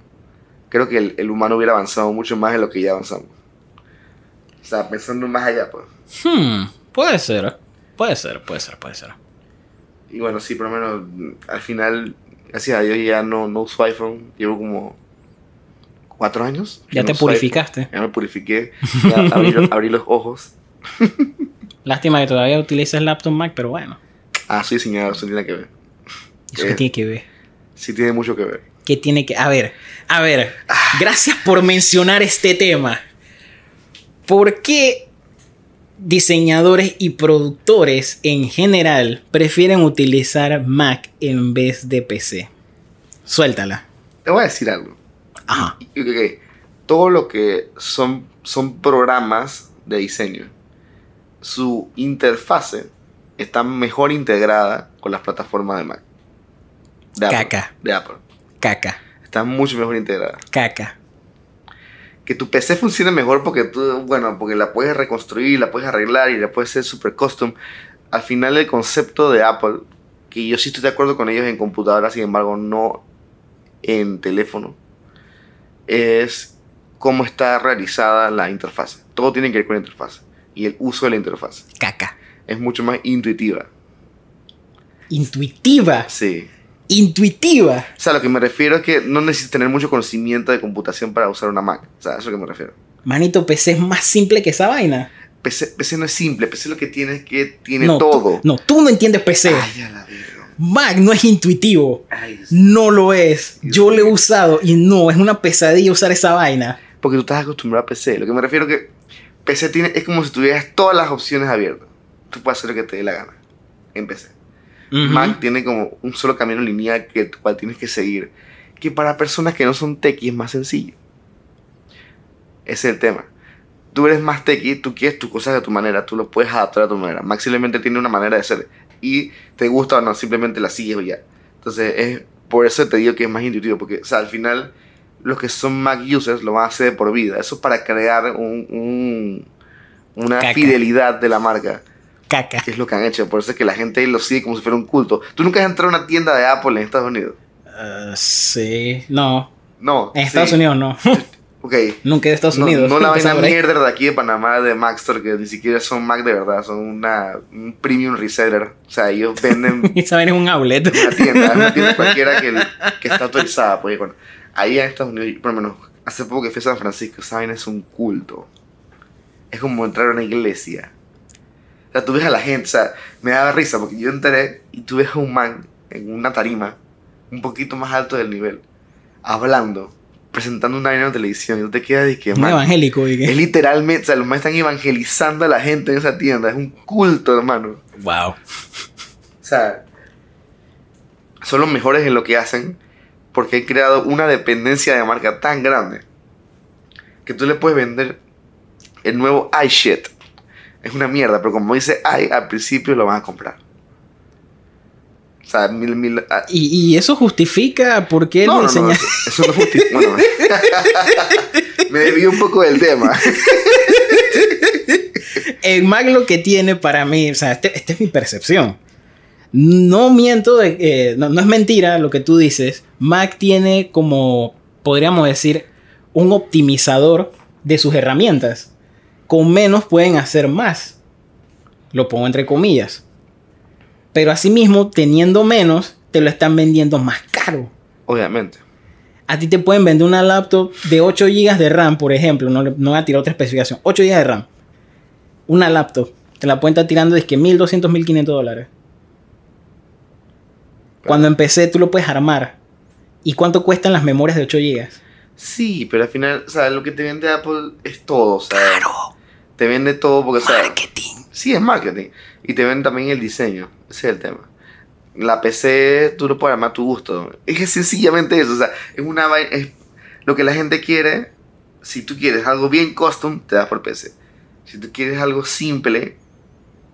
creo que el, el humano hubiera avanzado mucho más de lo que ya avanzamos. O sea, pensando más allá, pues. Hmm, puede ser, puede ser, puede ser, puede ser. Y bueno, sí, por lo menos al final, gracias a Dios ya no, no uso iPhone. Llevo como cuatro años. que Ya no te purificaste. iPhone. Ya me purifiqué. Ya <laughs> abrí, los- abrí los ojos. Lástima que todavía utilizas laptop Mac, pero bueno. Ah, soy diseñador, eso tiene que ver. ¿Eso Eh. qué tiene que ver? Sí tiene mucho que ver. ¿Qué tiene que.? A ver, a ver. Gracias por mencionar este tema. ¿Por qué diseñadores y productores en general prefieren utilizar Mac en vez de PC? Suéltala. Te voy a decir algo. Ajá. Ok, ok. Todo lo que son, son programas de diseño, su interfase está mejor integrada con las plataformas de Mac. De Apple. Caca. De Apple. Caca. Está mucho mejor integrada. Caca. Que tu PC funcione mejor porque tú, bueno, porque la puedes reconstruir, la puedes arreglar y la puedes hacer super custom. Al final el concepto de Apple, que yo sí estoy de acuerdo con ellos en computadora, sin embargo no en teléfono, es cómo está realizada la interfaz. Todo tiene que ver con la interfaz y el uso de la interfaz. Caca. Es mucho más intuitiva. Intuitiva. Sí. Intuitiva. O sea, lo que me refiero es que no necesitas tener mucho conocimiento de computación para usar una Mac. O sea, eso es a lo que me refiero. Manito, PC es más simple que esa vaina. PC, PC no es simple, PC lo que tiene es que tiene no, todo. No, tú no entiendes PC. Ay, la. Mac no es intuitivo. Ay, No lo es. Dios Yo lo he usado y no, es una pesadilla usar esa vaina. Porque tú estás acostumbrado a PC. Lo que me refiero es que PC tiene, es como si tuvieras todas las opciones abiertas. Tú puedes hacer lo que te dé la gana en PC. Mac tiene como un solo camino lineal que cual tienes que seguir. Que para personas que no son techie es más sencillo. Ese es el tema. Tú eres más techie, tú quieres tus cosas de tu manera, tú lo puedes adaptar a tu manera. Mac simplemente tiene una manera de ser. Y te gusta o no, simplemente la sigues o ya. Entonces, es por eso te digo que es más intuitivo. Porque, o sea, al final, los que son Mac users lo van a hacer de por vida. Eso es para crear un, un- una Caca. fidelidad de la marca Caca. es lo que han hecho. Por eso es que la gente lo sigue como si fuera un culto. ¿Tú nunca has entrado a una tienda de Apple en Estados Unidos? Uh, sí. No. No. En Estados sí. Unidos no. <laughs> Ok. Nunca a Estados No, Unidos. no la <laughs> Empezando vaina mierda de aquí de Panamá de Mac Store, que ni siquiera son Mac de verdad, son una, un premium reseller. O sea, ellos venden <laughs> Esa vaina es un outlet. una tienda, una tienda cualquiera que, que está autorizada. Pues, bueno, ahí en Estados Unidos, por lo menos, hace poco que fui a San Francisco, vaina es un culto. Es como entrar a una iglesia. O sea, tú ves a la gente, o sea, me daba risa porque yo entré y tú ves a un man en una tarima un poquito más alto del nivel, hablando, presentando una vaina en televisión y tú te quedas y que, Un man, evangélico. dije. es literalmente, o sea, los más están evangelizando a la gente en esa tienda, es un culto, hermano. Wow. O sea, son los mejores en lo que hacen porque han creado una dependencia de marca tan grande que tú le puedes vender el nuevo iShit. Es una mierda, pero como dice i, al principio lo van a comprar. O sea, mil, mil. ah, Y, y eso justifica por qué no, no, no, diseña- eso, eso no justifica. <laughs> Bueno, me desvío un poco del tema. El Mac lo que tiene para mí, o sea, este- esta es mi percepción. No miento, de, eh, no, no es mentira lo que tú dices. Mac tiene como, podríamos decir, un optimizador de sus herramientas. Con menos pueden hacer más. Lo pongo entre comillas. Pero asimismo, teniendo menos, te lo están vendiendo más caro. Obviamente. A ti te pueden vender una laptop de 8 GB de RAM, por ejemplo. No, no voy a tirar otra especificación. 8 GB de RAM. Una laptop. Te la pueden estar tirando de que 1200, 1500 dólares. Cuando empecé, tú lo puedes armar. ¿Y cuánto cuestan las memorias de 8 GB? Sí, pero al final, o sea, lo que te vende Apple es todo, o sea, te vende todo porque, o sea, Marketing. sí es marketing y te vende también el diseño, ese es el tema. La PC tú lo puedes armar a tu gusto, es que sencillamente eso, o sea, es una vai- es lo que la gente quiere, si tú quieres algo bien custom, te das por PC. Si tú quieres algo simple,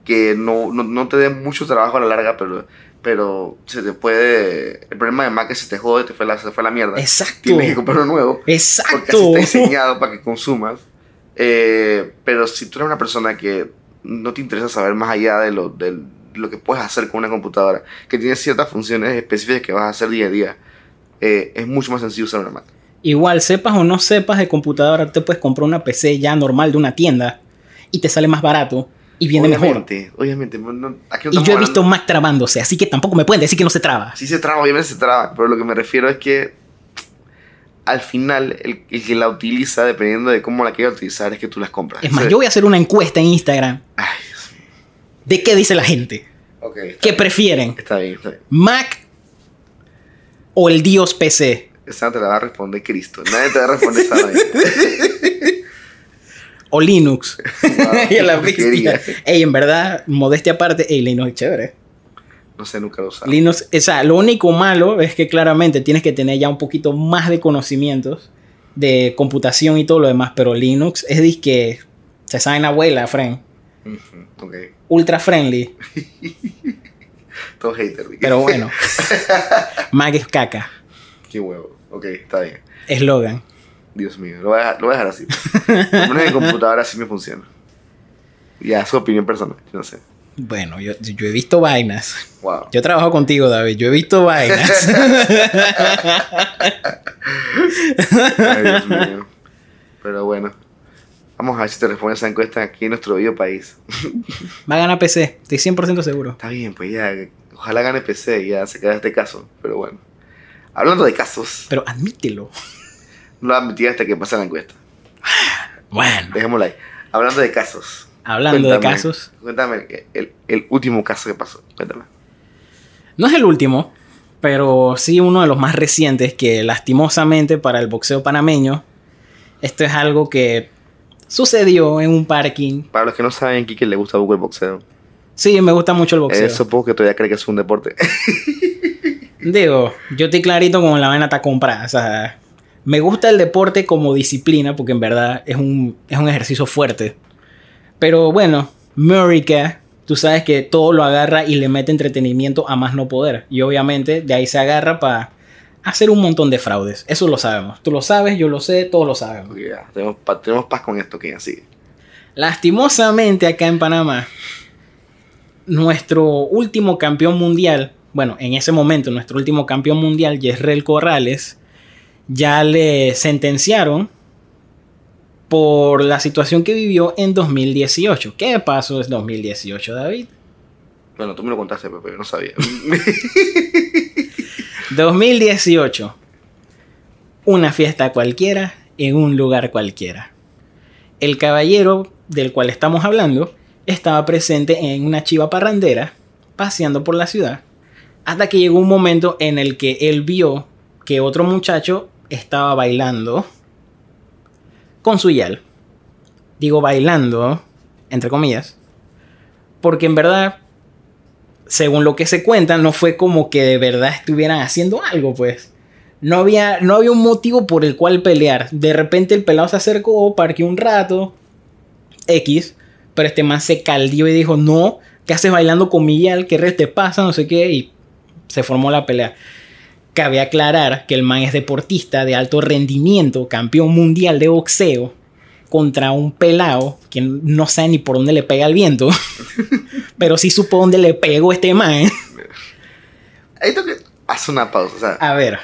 que no, no, no te dé mucho trabajo a la larga, pero, pero se te puede, el problema de Mac es que se te jode, te fue la, se fue la mierda. Exacto. Tienes que comprar uno nuevo. Porque Exacto. así está diseñado para que consumas. Eh, pero si tú eres una persona que no te interesa saber más allá de lo, de lo que puedes hacer con una computadora, que tiene ciertas funciones específicas que vas a hacer día a día, eh, es mucho más sencillo usar una Mac. Igual, sepas o no sepas de computadora, te puedes comprar una PC ya normal de una tienda y te sale más barato y viene mejor. Obviamente, obviamente. no- aquí no Y yo he visto hablando- Mac trabándose, así que tampoco me pueden decir que no se traba. Sí se traba, obviamente se traba, pero lo que me refiero es que al final el, el que la utiliza, dependiendo de cómo la quiera utilizar, es que tú las compras. Es más, O sea, yo voy a hacer una encuesta en Instagram Ay, Dios mío. de qué dice la gente. Ok, está, ¿Qué prefieren? está bien, está bien. ¿Mac o el Dios PC? Esa te la va a responder Cristo. Nadie te va a responder esa. ¿O Linux? <laughs> Wow, <laughs> y a la qué porquería. bestia. Ey, en verdad, modestia aparte, ey, Linux es chévere. No sé, nunca lo usaba. Linux, o sea, lo único malo es que claramente tienes que tener ya un poquito más de conocimientos de computación y todo lo demás, pero Linux es disque, se sabe en abuela, friend, ultra friendly, <laughs> todo hater. pero bueno. <laughs> Mac es caca, Qué huevo. Ok, está bien. eslogan. Dios mío, lo voy a, lo voy a dejar así. Por menos en <laughs> computadora sí me funciona. Ya, su opinión personal, yo no sé. Bueno, yo, yo he visto vainas. Wow. Yo trabajo contigo, David. Yo he visto vainas. <laughs> Ay, Dios mío. Pero bueno. Vamos a ver si te responde esa encuesta aquí en nuestro bello país. <laughs> Va a ganar PC, estoy 100% seguro. Está bien, pues ya. Ojalá gane PC y ya se queda este caso. Pero bueno. Hablando de casos, Pero admítelo. no lo admití hasta que pase la encuesta. Bueno, Dejémosla ahí. Hablando de casos. Hablando de casos. Cuéntame el, el último caso que pasó. Cuéntame. No es el último, pero sí uno de los más recientes que lastimosamente para el boxeo panameño, esto es algo que sucedió en un parking. Para los que no saben, Kike le gusta Google Boxeo. Sí, me gusta mucho el boxeo. Eh, supongo que todavía cree que es un deporte. <laughs> <laughs> Digo, yo estoy clarito como la vaina está comprada. O sea, me gusta el deporte como disciplina porque en verdad es un, es un ejercicio fuerte. Pero bueno, Murica, tú sabes que todo lo agarra y le mete entretenimiento a más no poder. Y obviamente de ahí se agarra para hacer un montón de fraudes. Eso lo sabemos. Tú lo sabes, yo lo sé, todos lo sabemos. Tenemos, pa- tenemos paz con esto, que ya sigue. Lastimosamente acá en Panamá, nuestro último campeón mundial, bueno, en ese momento nuestro último campeón mundial, Yesrel Corrales, ya le sentenciaron por la situación que vivió en 2018. ¿Qué pasó en 2018, David? Bueno, tú me lo contaste, pero yo no sabía. <laughs> 2018. Una fiesta cualquiera en un lugar cualquiera. El caballero del cual estamos hablando estaba presente en una chiva parrandera, paseando por la ciudad, hasta que llegó un momento en el que él vio que otro muchacho estaba bailando con su yal. Digo bailando, entre comillas, porque en verdad según lo que se cuenta, no fue como que de verdad estuvieran haciendo algo, pues. No había, no había un motivo por el cual pelear. De repente el pelado se acercó, parqueó un rato, X, pero este man se caldió y dijo, no, ¿qué haces bailando con Miguel? ¿Qué res te pasa? No sé qué, y se formó la pelea. Cabe aclarar que el man es deportista de alto rendimiento, campeón mundial de boxeo, contra un pelado que no sabe ni por dónde le pega el viento, <laughs> pero sí supo dónde le pegó este man. Tengo que una pausa. O sea, A ver,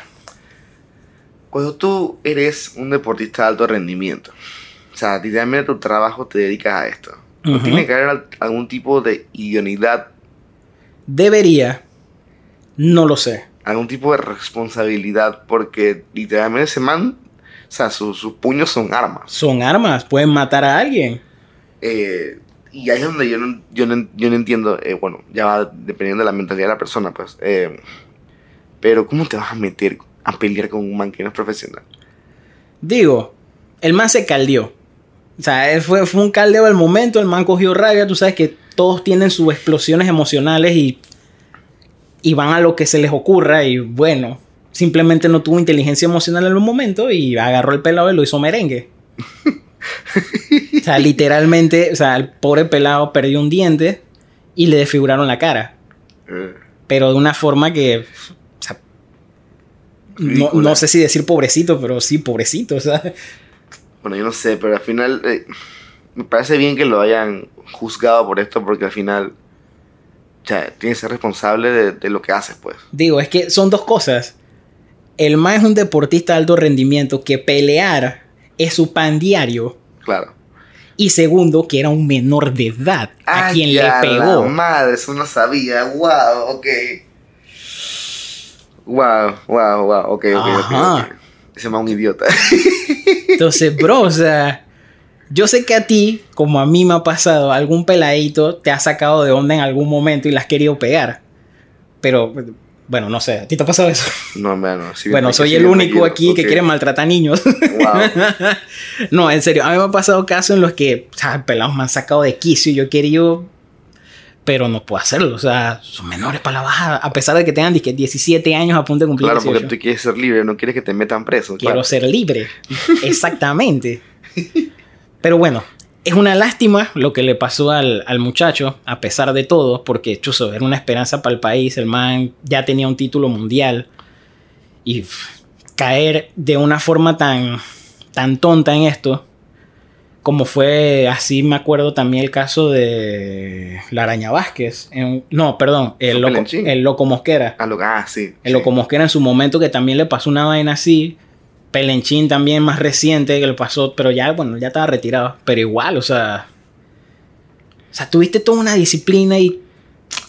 cuando tú eres un deportista de alto rendimiento, o sea, literalmente tu trabajo te dedicas a esto. ¿No Ujú. tiene que haber al- algún tipo de idoneidad, debería, no lo sé. Algún tipo de responsabilidad? Porque literalmente ese man, o sea, su- sus puños son armas. Son armas, pueden matar a alguien. Eh, y ahí es donde yo no, yo no, yo no entiendo, eh, bueno, ya va dependiendo de la mentalidad de la persona, pues. eh, pero ¿cómo te vas a meter a pelear con un man que no es profesional? Digo, el man se caldeó. O sea, él fue, fue un caldeo al momento, el man cogió rabia, tú sabes que todos tienen sus explosiones emocionales y, y van a lo que se les ocurra y bueno, simplemente no tuvo inteligencia emocional en un momento y agarró el pelado y lo hizo merengue. o sea, <laughs> literalmente, o sea, el pobre pelado perdió un diente y le desfiguraron la cara. Eh, pero de una forma que. o sea, no, no sé si decir pobrecito, pero sí, pobrecito. O sea, Bueno, yo no sé, pero al final eh, me parece bien que lo hayan juzgado por esto porque al final sea, tienes que ser responsable de, de lo que haces, pues. Digo, es que son dos cosas. El más es un deportista de alto rendimiento que pelear es su pan diario. Claro. Y segundo, que era un menor de edad a Ay, quien le pegó. la madre, eso no sabía. Wow, ok. Wow, wow, wow. Ok, ok, Ajá. ok. Ese más un idiota. <laughs> Entonces, bro, o sea, yo sé que a ti, como a mí me ha pasado, algún peladito te ha sacado de onda en algún momento y la has querido pegar. Pero, bueno, no sé, ¿a ti te ha pasado eso? no, mano. sí, bueno, soy el único aquí que ok. quiere maltratar niños. Wow. <laughs> no, en serio, a mí me ha pasado casos en los que, o sea, pelados me han sacado de quicio y yo he querido, pero no puedo hacerlo. O sea, son menores para la baja, a pesar de que tengan dizque, 17 años a punto de cumplir Claro, 18. porque tú quieres ser libre, no quieres que te metan preso. Quiero claro. ser libre. <laughs> Exactamente. Pero bueno, es una lástima lo que le pasó al, al muchacho, a pesar de todo, porque chuzo, era una esperanza para el país. El man ya tenía un título mundial. Y pff, caer de una forma tan, tan tonta en esto, como fue así, me acuerdo también el caso de la Araña Vázquez. en- no, perdón, el ¿Fue loco, el loco Mosquera. Ah, ah, sí. El sí. Loco Mosquera en su momento que también le pasó una vaina así. Pelenchín también más reciente que le pasó, pero ya, bueno, ya estaba retirado. Pero igual, o sea. O sea, tuviste toda una disciplina y.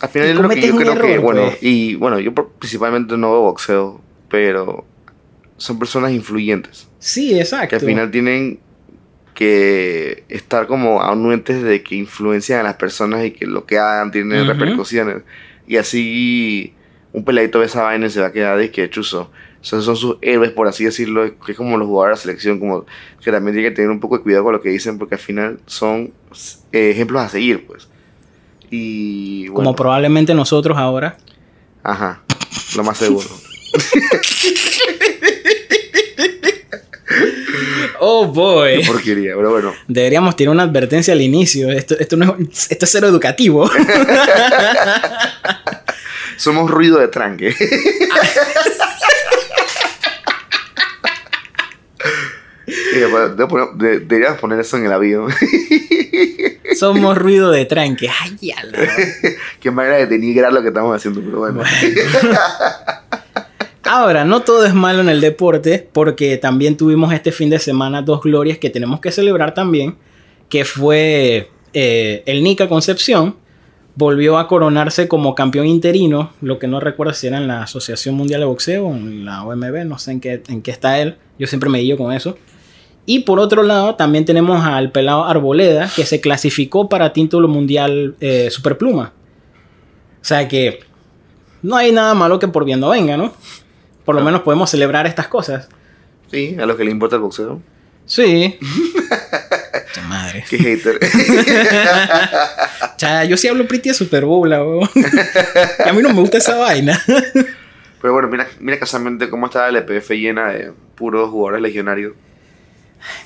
Al final y es lo que yo creo que, bueno, pues. y bueno, yo principalmente no veo boxeo, pero son personas influyentes Sí, exacto. que al final tienen que estar como anuentes de que influencian a las personas y que lo que hagan tiene repercusiones. Y así un peladito de esa vaina se va a quedar de que chuzo. Esos son sus héroes, por así decirlo, que es como los jugadores de la selección, como que también tienen que tener un poco de cuidado con lo que dicen, porque al final son eh, ejemplos a seguir, pues. Y Como bueno, probablemente nosotros ahora. Ajá, lo más seguro. <laughs> Oh boy. Qué porquería, pero bueno. Deberíamos tirar una advertencia al inicio. Esto, esto, no es, esto es cero educativo. <laughs> Somos ruido de tranque. <laughs> Deberías poner eso en el avión. <laughs> Somos ruido de tranque. Ay, <laughs> Qué manera de denigrar lo que estamos haciendo, pero bueno. Ahora, no todo es malo en el deporte, porque también tuvimos este fin de semana dos glorias que tenemos que celebrar también, que fue eh, el Nica Concepción, volvió a coronarse como campeón interino, lo que no recuerdo si era en la Asociación Mundial de Boxeo o en la OMB, no sé en qué, en qué está él, yo siempre me guío con eso. Y por otro lado, también tenemos al pelado Arboleda, que se clasificó para título mundial eh, Superpluma. O sea que no hay nada malo que por bien no venga, ¿no? Por lo menos podemos celebrar estas cosas. Sí, a los que le importa el boxeo. Sí. <laughs> Madre. Qué hater. <laughs> Cha, yo sí hablo pretty de Super Bowl, la a mí no me gusta esa vaina. Pero bueno, mira, mira casualmente cómo está el EPF llena de puros jugadores legionarios.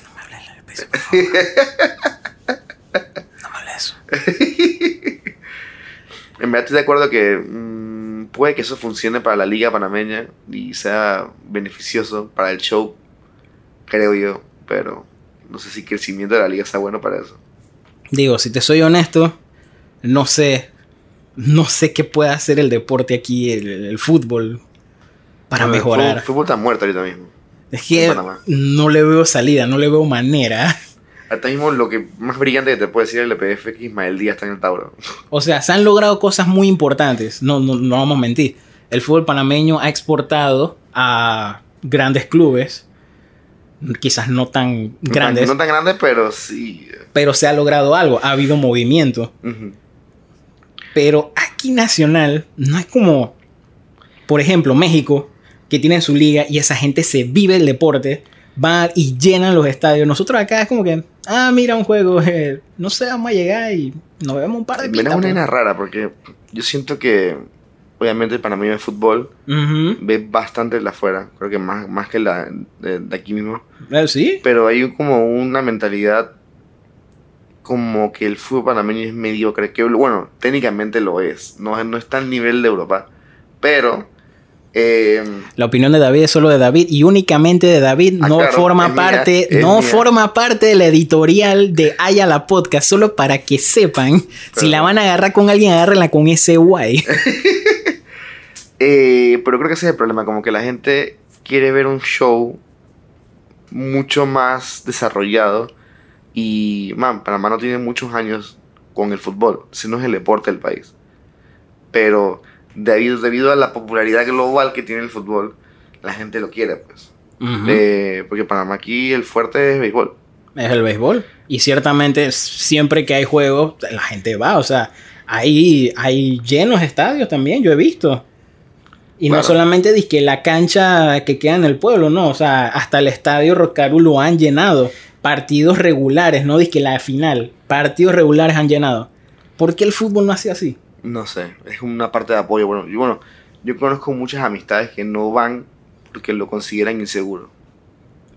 No me hables de peso, por favor. No me hables de eso. <laughs> En verdad estoy de acuerdo que mm, puede que eso funcione para la liga panameña y sea beneficioso para el show, creo yo, pero no sé si el crecimiento de la liga sea bueno para eso. Digo, si te soy honesto, no sé. No sé qué puede hacer el deporte aquí, el, el fútbol, para Bueno, el mejorar. Fútbol, fútbol está muerto ahorita mismo. Es que no le veo salida, no le veo manera. Ahorita mismo lo que más brillante que te puede decir el EPF es que Ismael Díaz está en el Tauro. O sea, se han logrado cosas muy importantes. No, no, no vamos a mentir. El fútbol panameño ha exportado a grandes clubes. Quizás no tan No grandes. tan- No tan grandes, pero sí. pero se ha logrado algo. Ha habido movimiento. Pero aquí nacional no es como, por ejemplo, México, que tiene su liga y esa gente se vive el deporte, van y llenan los estadios. Nosotros acá es como que, ah, mira un juego, eh, <laughs> no sé, vamos a llegar y nos vemos un par de pitas, es una pues. rara porque yo siento que, obviamente, el panameño de fútbol Ujú. ve bastante de afuera. Creo que más, más que la de, de aquí mismo. Eh, Sí, Pero hay como una mentalidad como que el fútbol panameño es mediocre. Que, bueno, técnicamente lo es. No, no está al nivel de Europa. Pero Eh, La opinión de David es solo de David y únicamente de David. Ah, no claro, forma mía, parte, es no mía. forma parte de la editorial de Haya la Podcast. Solo para que sepan, si la van a agarrar con alguien, agárrenla con ese guay. <laughs> eh, pero creo que ese es el problema, como que la gente quiere ver un show mucho más desarrollado y, man, Panamá no tiene muchos años con el fútbol, si no es el deporte del país. Pero debido, debido a la popularidad global que tiene el fútbol, la gente lo quiere, pues. Ujú. Eh, porque Panamá aquí el fuerte es béisbol. es el béisbol. Y ciertamente siempre que hay juegos, la gente va. O sea, hay, hay llenos estadios también, yo he visto. Y no solamente que la cancha que queda en el pueblo, no. O sea, hasta el estadio Rocaru lo han llenado. Partidos regulares, no que la final. Partidos regulares han llenado. ¿Por qué el fútbol no hace así? No sé, es una parte de apoyo. Bueno, yo, bueno, yo conozco muchas amistades que no van porque lo consideran inseguro.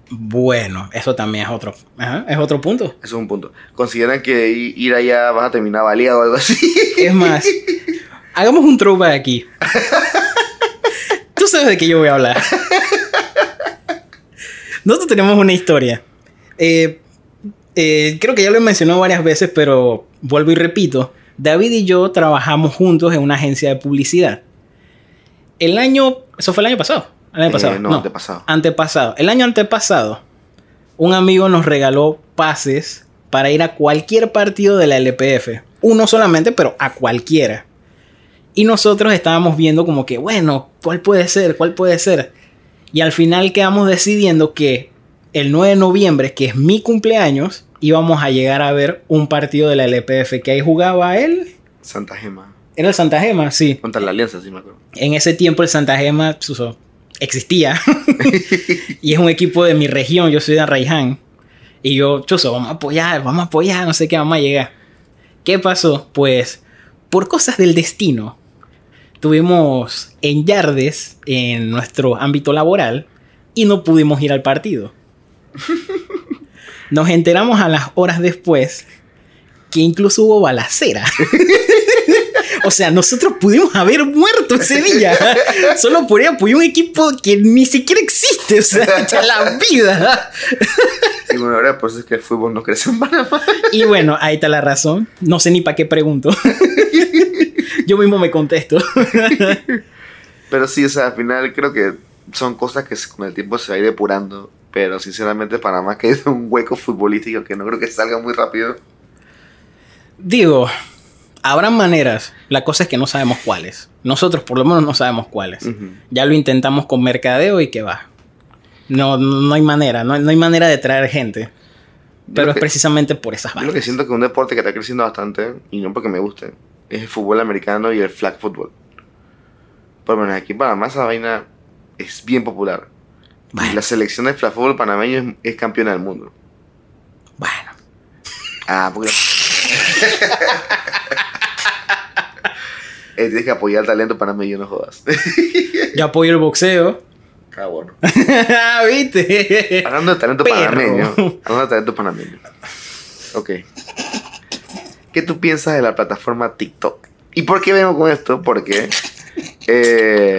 Bueno, eso también es otro, ajá, es otro punto. Eso es un punto. Consideran que ir allá vas a terminar baleado o algo así. Es más, <laughs> hagamos un throwback aquí. <laughs> Sabes de qué yo voy a hablar. Nosotros tenemos una historia. Eh, eh, creo que ya lo he mencionado varias veces, pero vuelvo y repito. David y yo trabajamos juntos en una agencia de publicidad. El año, eso fue el año pasado. El año Eh, pasado. no, antepasado. Antepasado. El año antepasado, un amigo nos regaló pases para ir a cualquier partido de la LPF. Uno solamente, pero a cualquiera. Y nosotros estábamos viendo como que, bueno, ¿cuál puede ser? ¿Cuál puede ser? Y al final quedamos decidiendo que el 9 de noviembre, que es mi cumpleaños, íbamos a llegar a ver un partido de la LPF que ahí jugaba él. Santa Gema. Era el Santa Gema, sí. Contra la Alianza, sí me acuerdo. En ese tiempo el Santa Gema suso, existía. <laughs> y es un equipo de mi región. Yo soy de Arraiján. Y yo, chuso, vamos a apoyar, vamos a apoyar, no sé qué, vamos a llegar. ¿Qué pasó? Pues, por cosas del destino, tuvimos en Yardes, en nuestro ámbito laboral, y no pudimos ir al partido. <laughs> Nos enteramos a las horas después que incluso hubo balacera. <laughs> O sea, nosotros pudimos haber muerto ese día. <laughs> Solo por ir a apoyar un equipo que ni siquiera existe. O sea, <laughs> la vida. Y bueno, ahora por eso es que el fútbol no crece en Panamá. Y bueno, ahí está la razón. No sé ni para qué pregunto. <laughs> Yo mismo me contesto. Pero sí, o sea, al final creo que son cosas que con el tiempo se va a ir depurando. Pero sinceramente Panamá en un hueco futbolístico que no creo que salga muy rápido. Digo, habrá maneras. La cosa es que no sabemos cuáles. Nosotros por lo menos no sabemos cuáles. Ya lo intentamos con mercadeo y que va. No, no hay manera, no, hay- no hay manera de traer gente. Pero es que- precisamente por esas Yo lo que vainas. siento que un deporte que está creciendo bastante, y no porque me guste, es el fútbol americano y el flag football. Por lo menos aquí en Panamá esa vaina es bien popular. Bueno, la selección de flag football panameño es, es campeona del mundo. bueno. Ah, porque... <laughs> <laughs> Eh, tienes que apoyar el talento panameño, no jodas. <laughs> Yo apoyo el boxeo. ah, bueno. <laughs> ¿Viste? Hablando de talento Perro. panameño. Hablando de talento panameño. Ok. ¿Qué tú piensas de la plataforma TikTok? ¿Y por qué vengo con esto? Porque eh,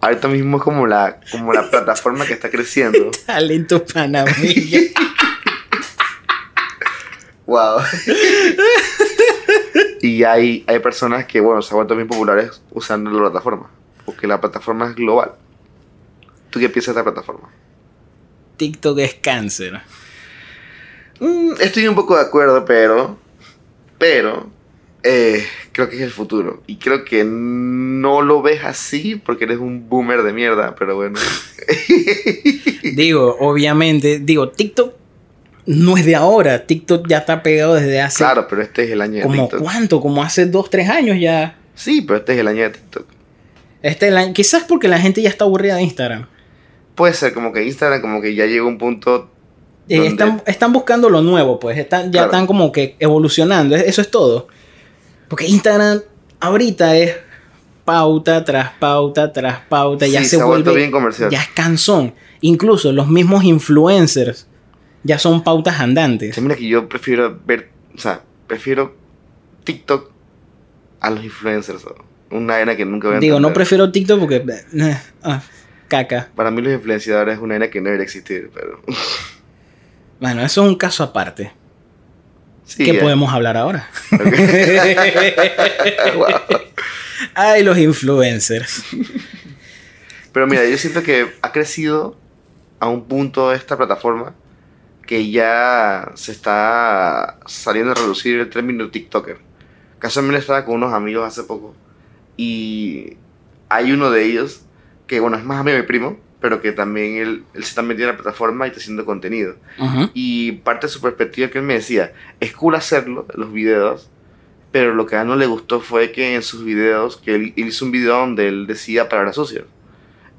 ahorita mismo es como la, como la plataforma que está creciendo. Talento panameño. Wow. Y hay, hay personas que, bueno, se han vuelto bien populares usando la plataforma. Porque la plataforma es global. ¿Tú qué piensas de esta plataforma? TikTok es cáncer. Mm, estoy un poco de acuerdo, pero. Pero. eh, creo que es el futuro. Y creo que no lo ves así porque eres un boomer de mierda, pero bueno. Digo, obviamente, digo, TikTok no es de ahora. TikTok ya está pegado desde hace claro, pero este es el año de como TikTok. cuánto, como hace dos, tres años ya. Sí, pero este es el año de TikTok. Este, la- quizás porque la gente ya está aburrida de Instagram. Puede ser como que Instagram, como que ya llegó a un punto. Eh, están, están buscando lo nuevo, pues. Están, ya Claro. están como que evolucionando. Eso es todo. Porque Instagram ahorita es pauta tras pauta tras pauta. ya se, se ha vuelto vuelve. bien comercial. Ya es cansón. Incluso los mismos influencers ya son pautas andantes. Sí, mira que yo prefiero ver. O sea, prefiero TikTok a los influencers. una era que nunca voy a Digo, no prefiero TikTok porque... eh, ah, caca. Para mí los influenciadores es una era que no debería existir, pero... <laughs> Bueno, eso es un caso aparte. sí, ¿Qué podemos hablar ahora? <laughs> Wow. Ay, los influencers. Pero mira, yo siento que ha crecido a un punto esta plataforma que ya se está saliendo a reducir el término TikToker. Casualmente estaba con unos amigos hace poco y hay uno de ellos que, bueno, es más amigo de mi primo, pero que también él, él se está metiendo en la plataforma y está haciendo contenido. Y parte de su perspectiva que él me decía, es cool hacerlo, los videos, pero lo que a él no le gustó fue que en sus videos, que él, él hizo un video donde él decía palabras sucias,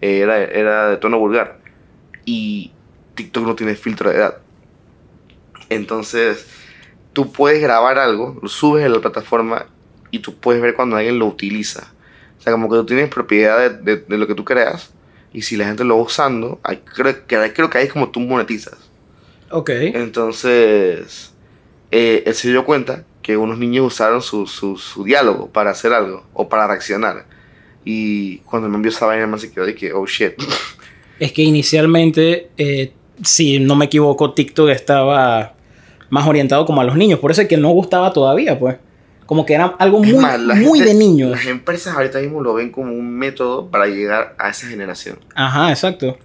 Eh, era, era de tono vulgar, y TikTok no tiene filtro de edad. Entonces, tú puedes grabar algo, lo subes a la plataforma y tú puedes ver cuando alguien lo utiliza. O sea, como que tú tienes propiedad de, de- de lo que tú creas, y si la gente lo va usando, ahí creo, que, creo que ahí es como tú monetizas. Ok. Entonces, eh, él se dio cuenta que unos niños usaron su, su, su diálogo para hacer algo o para reaccionar. Y cuando me envió esa vaina, me se quedó de que, oh shit. Es que inicialmente, eh, si no me equivoco, TikTok estaba más orientado como a los niños. Por eso es que no gustaba todavía, pues. Como que era algo muy, más, muy gente- de niños. Las empresas ahorita mismo lo ven como un método para llegar a esa generación. Ajá, exacto.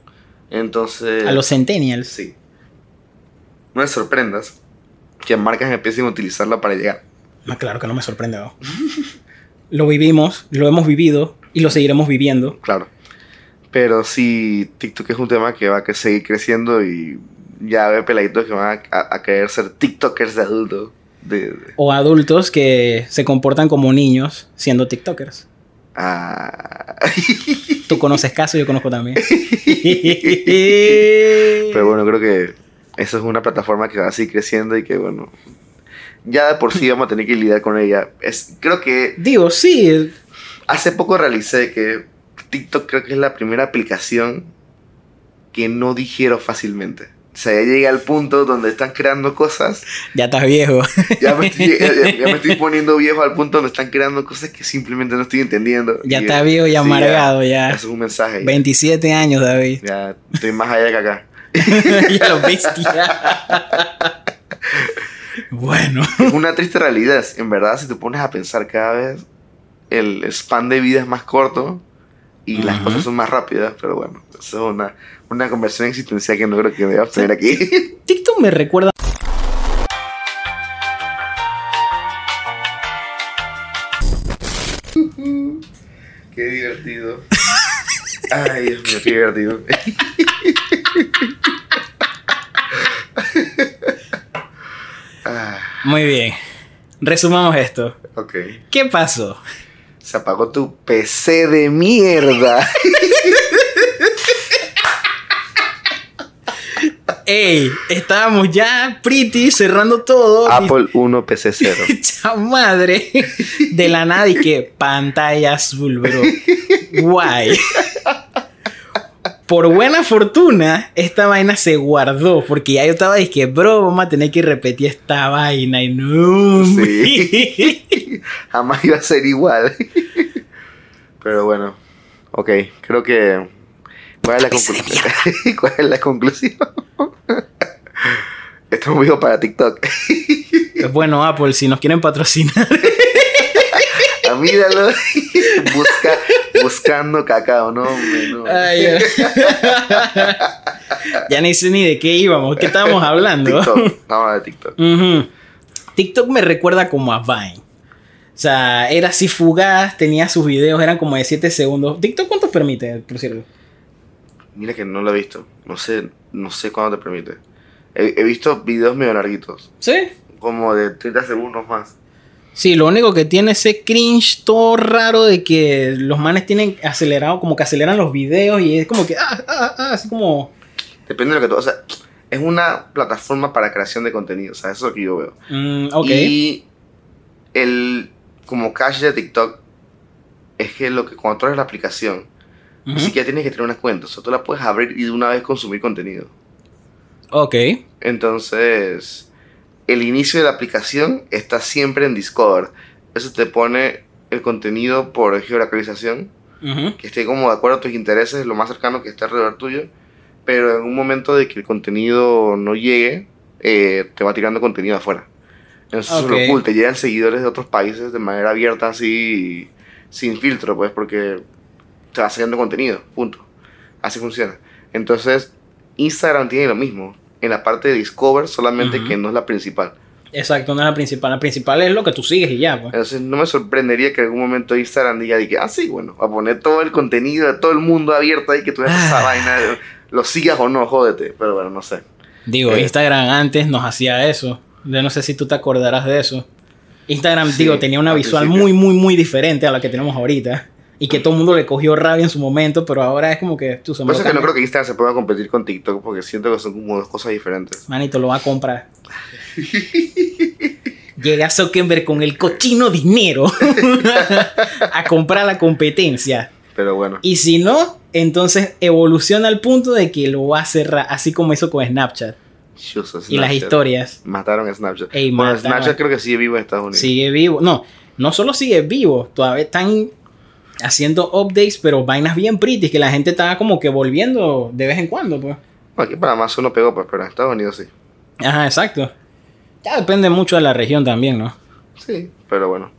Entonces, A los centennials. sí. No te sorprendas que marcas empiecen a utilizarla para llegar. Ah, claro que no me sorprende. ¿no? <laughs> lo vivimos, lo hemos vivido y lo seguiremos viviendo. Claro. Pero sí, TikTok es un tema que va a seguir creciendo y ya ve peladitos que van a, a- a querer ser TikTokers de adulto. De, de- O adultos que se comportan como niños siendo TikTokers. ah. Tú conoces casos, yo conozco también. <laughs> Pero bueno, creo que eso es una plataforma que va a seguir creciendo y que bueno, ya de por sí vamos a tener que lidiar con ella. Es, creo que Digo, sí. hace poco realicé que TikTok creo que es la primera aplicación que no digiero fácilmente. Ya llegué al punto donde están creando cosas Ya estás viejo. ya me, estoy, ya, <laughs> ya- ya me estoy poniendo viejo al punto donde están creando cosas que simplemente no estoy entendiendo. Ya estás viejo y sí, amargado Ya, ya. eso es un mensaje. ya. 27 años, David. Ya estoy más allá que acá. <laughs> ya lo bestia. <laughs> bueno. Es una triste realidad. En verdad, si te pones a pensar cada vez, el span de vida es más corto y las cosas son más rápidas. Pero bueno, eso es una, una conversión existencial que no creo que deba tener aquí. <laughs> TikTok me recuerda. qué divertido. Ay, Dios mío, qué divertido. Ah, Muy bien. Resumamos esto. ok. ¿Qué pasó? Se apagó tu PC de mierda. <laughs> Ey, estábamos ya pretty cerrando todo. Apple 1 PC 0. Cha madre. De la nada y que pantalla azul, bro. Guay. Por buena fortuna, esta vaina se guardó. Porque ya yo estaba y que, bro, vamos a tener que repetir esta vaina. Y no. Sí. <laughs> Jamás iba a ser igual. Pero bueno, ok, creo que. ¿Cuál es la conclusión? <laughs> ¿Cuál es la conclusión? <laughs> Esto es un video para TikTok. bueno, Apple, si nos quieren patrocinar. <laughs> Míralo. Busca, buscando cacao, no, hombre, no. Ay, ya. ya ni sé ni de qué íbamos. ¿Qué estábamos hablando? TikTok, nada de TikTok. TikTok me recuerda como a Vine. O sea, era así fugaz, tenía sus videos, eran como de 7 segundos. ¿TikTok cuánto permite, por cierto? Mira que no lo he visto. No sé, no sé cuándo te permite. He, he visto videos medio larguitos. ¿Sí? Como de 30 segundos más. Sí, lo único que tiene ese cringe todo raro de que los manes tienen acelerado, como que aceleran los videos y es como que, ah, ah, ah, así como... Depende de lo que tú. O sea, es una plataforma para creación de contenido. O sea, eso es lo que yo veo. mm, ok. Y el como cache de TikTok es que lo que cuando tú abres la aplicación, Ni siquiera tienes que tener una cuenta. O sea, tú la puedes abrir y de una vez consumir contenido. Ok. Entonces, el inicio de la aplicación está siempre en Discover. Eso te pone el contenido por geolocalización, Ujú. que esté como de acuerdo a tus intereses, lo más cercano que esté alrededor tuyo, pero en un momento de que el contenido no llegue, eh, te va tirando contenido afuera. Entonces eso Ok. es lo cool, te llegan seguidores de otros países de manera abierta, así, sin filtro, pues, porque te va saliendo contenido, punto. Así funciona. Entonces, Instagram tiene lo mismo, en la parte de Discover, solamente que no es la principal. Exacto, no es la principal. La principal es lo que tú sigues y ya, pues. Entonces no me sorprendería que en algún momento Instagram diga, que, ah, sí, bueno, a poner todo el contenido de todo el mundo abierto ahí, que tú veas esa Ah. vaina, lo sigas o no, jódete. Pero bueno, no sé. Digo, Eh. Instagram antes nos hacía eso. Yo no sé si tú te acordarás de eso. Instagram, Sí, digo, tenía una al visual principio. muy, muy, muy diferente a la que tenemos ahorita. Y que todo el mundo le cogió rabia en su momento, pero ahora es como que tú se Por eso que no creo que Instagram se pueda competir con TikTok, porque siento que son como dos cosas diferentes. Manito, lo va a comprar. Llega Zuckerberg con el cochino dinero <laughs> a comprar la competencia. Pero bueno, Y si no, entonces evoluciona al punto de que lo va a cerrar, así como hizo con Snapchat y las historias. Mataron a Snapchat. Ey, bueno, mataron. Snapchat creo que sigue vivo en Estados Unidos. Sigue vivo. No, no solo sigue vivo, todavía están haciendo updates, pero vainas bien pretty, que la gente está como que volviendo de vez en cuando, pues. Aquí para más uno pegó, pues, pero en Estados Unidos sí. Ajá, exacto. Ya depende mucho de la región también, ¿no? Sí, pero bueno.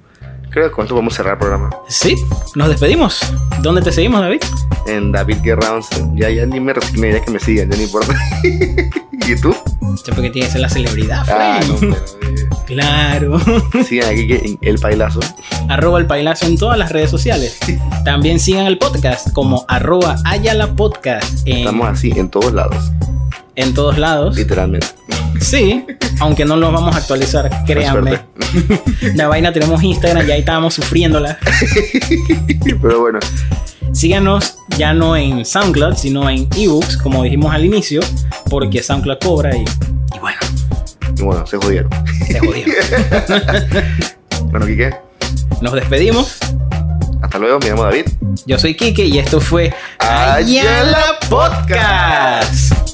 Creo que con esto podemos cerrar el programa. Sí, nos despedimos. ¿Dónde te seguimos, David? En David Guerra 11. Ya, ya ni me resigné, ya que me sigan, ya no importa. <laughs> ¿Y tú? Porque tiene que ser la celebridad, Ah, no, pero, <laughs> Claro. <laughs> Sigan aquí El Pailazo. arroba el pailazo en todas las redes sociales. También sigan el podcast como arroba Ayala Podcast en, Estamos así en todos lados, en todos lados. literalmente. Sí, aunque no los vamos a actualizar, créanme. La vaina tenemos Instagram, ya ahí estábamos sufriéndola. <laughs> Pero bueno, Síganos ya no en SoundCloud, sino en ebooks, como dijimos al inicio, porque SoundCloud cobra y, y bueno, y bueno, se jodieron. se jodió. <laughs> Bueno, Kike, Nos despedimos. hasta luego, me llamo David. Yo soy Kike y esto fue Ayala Podcast.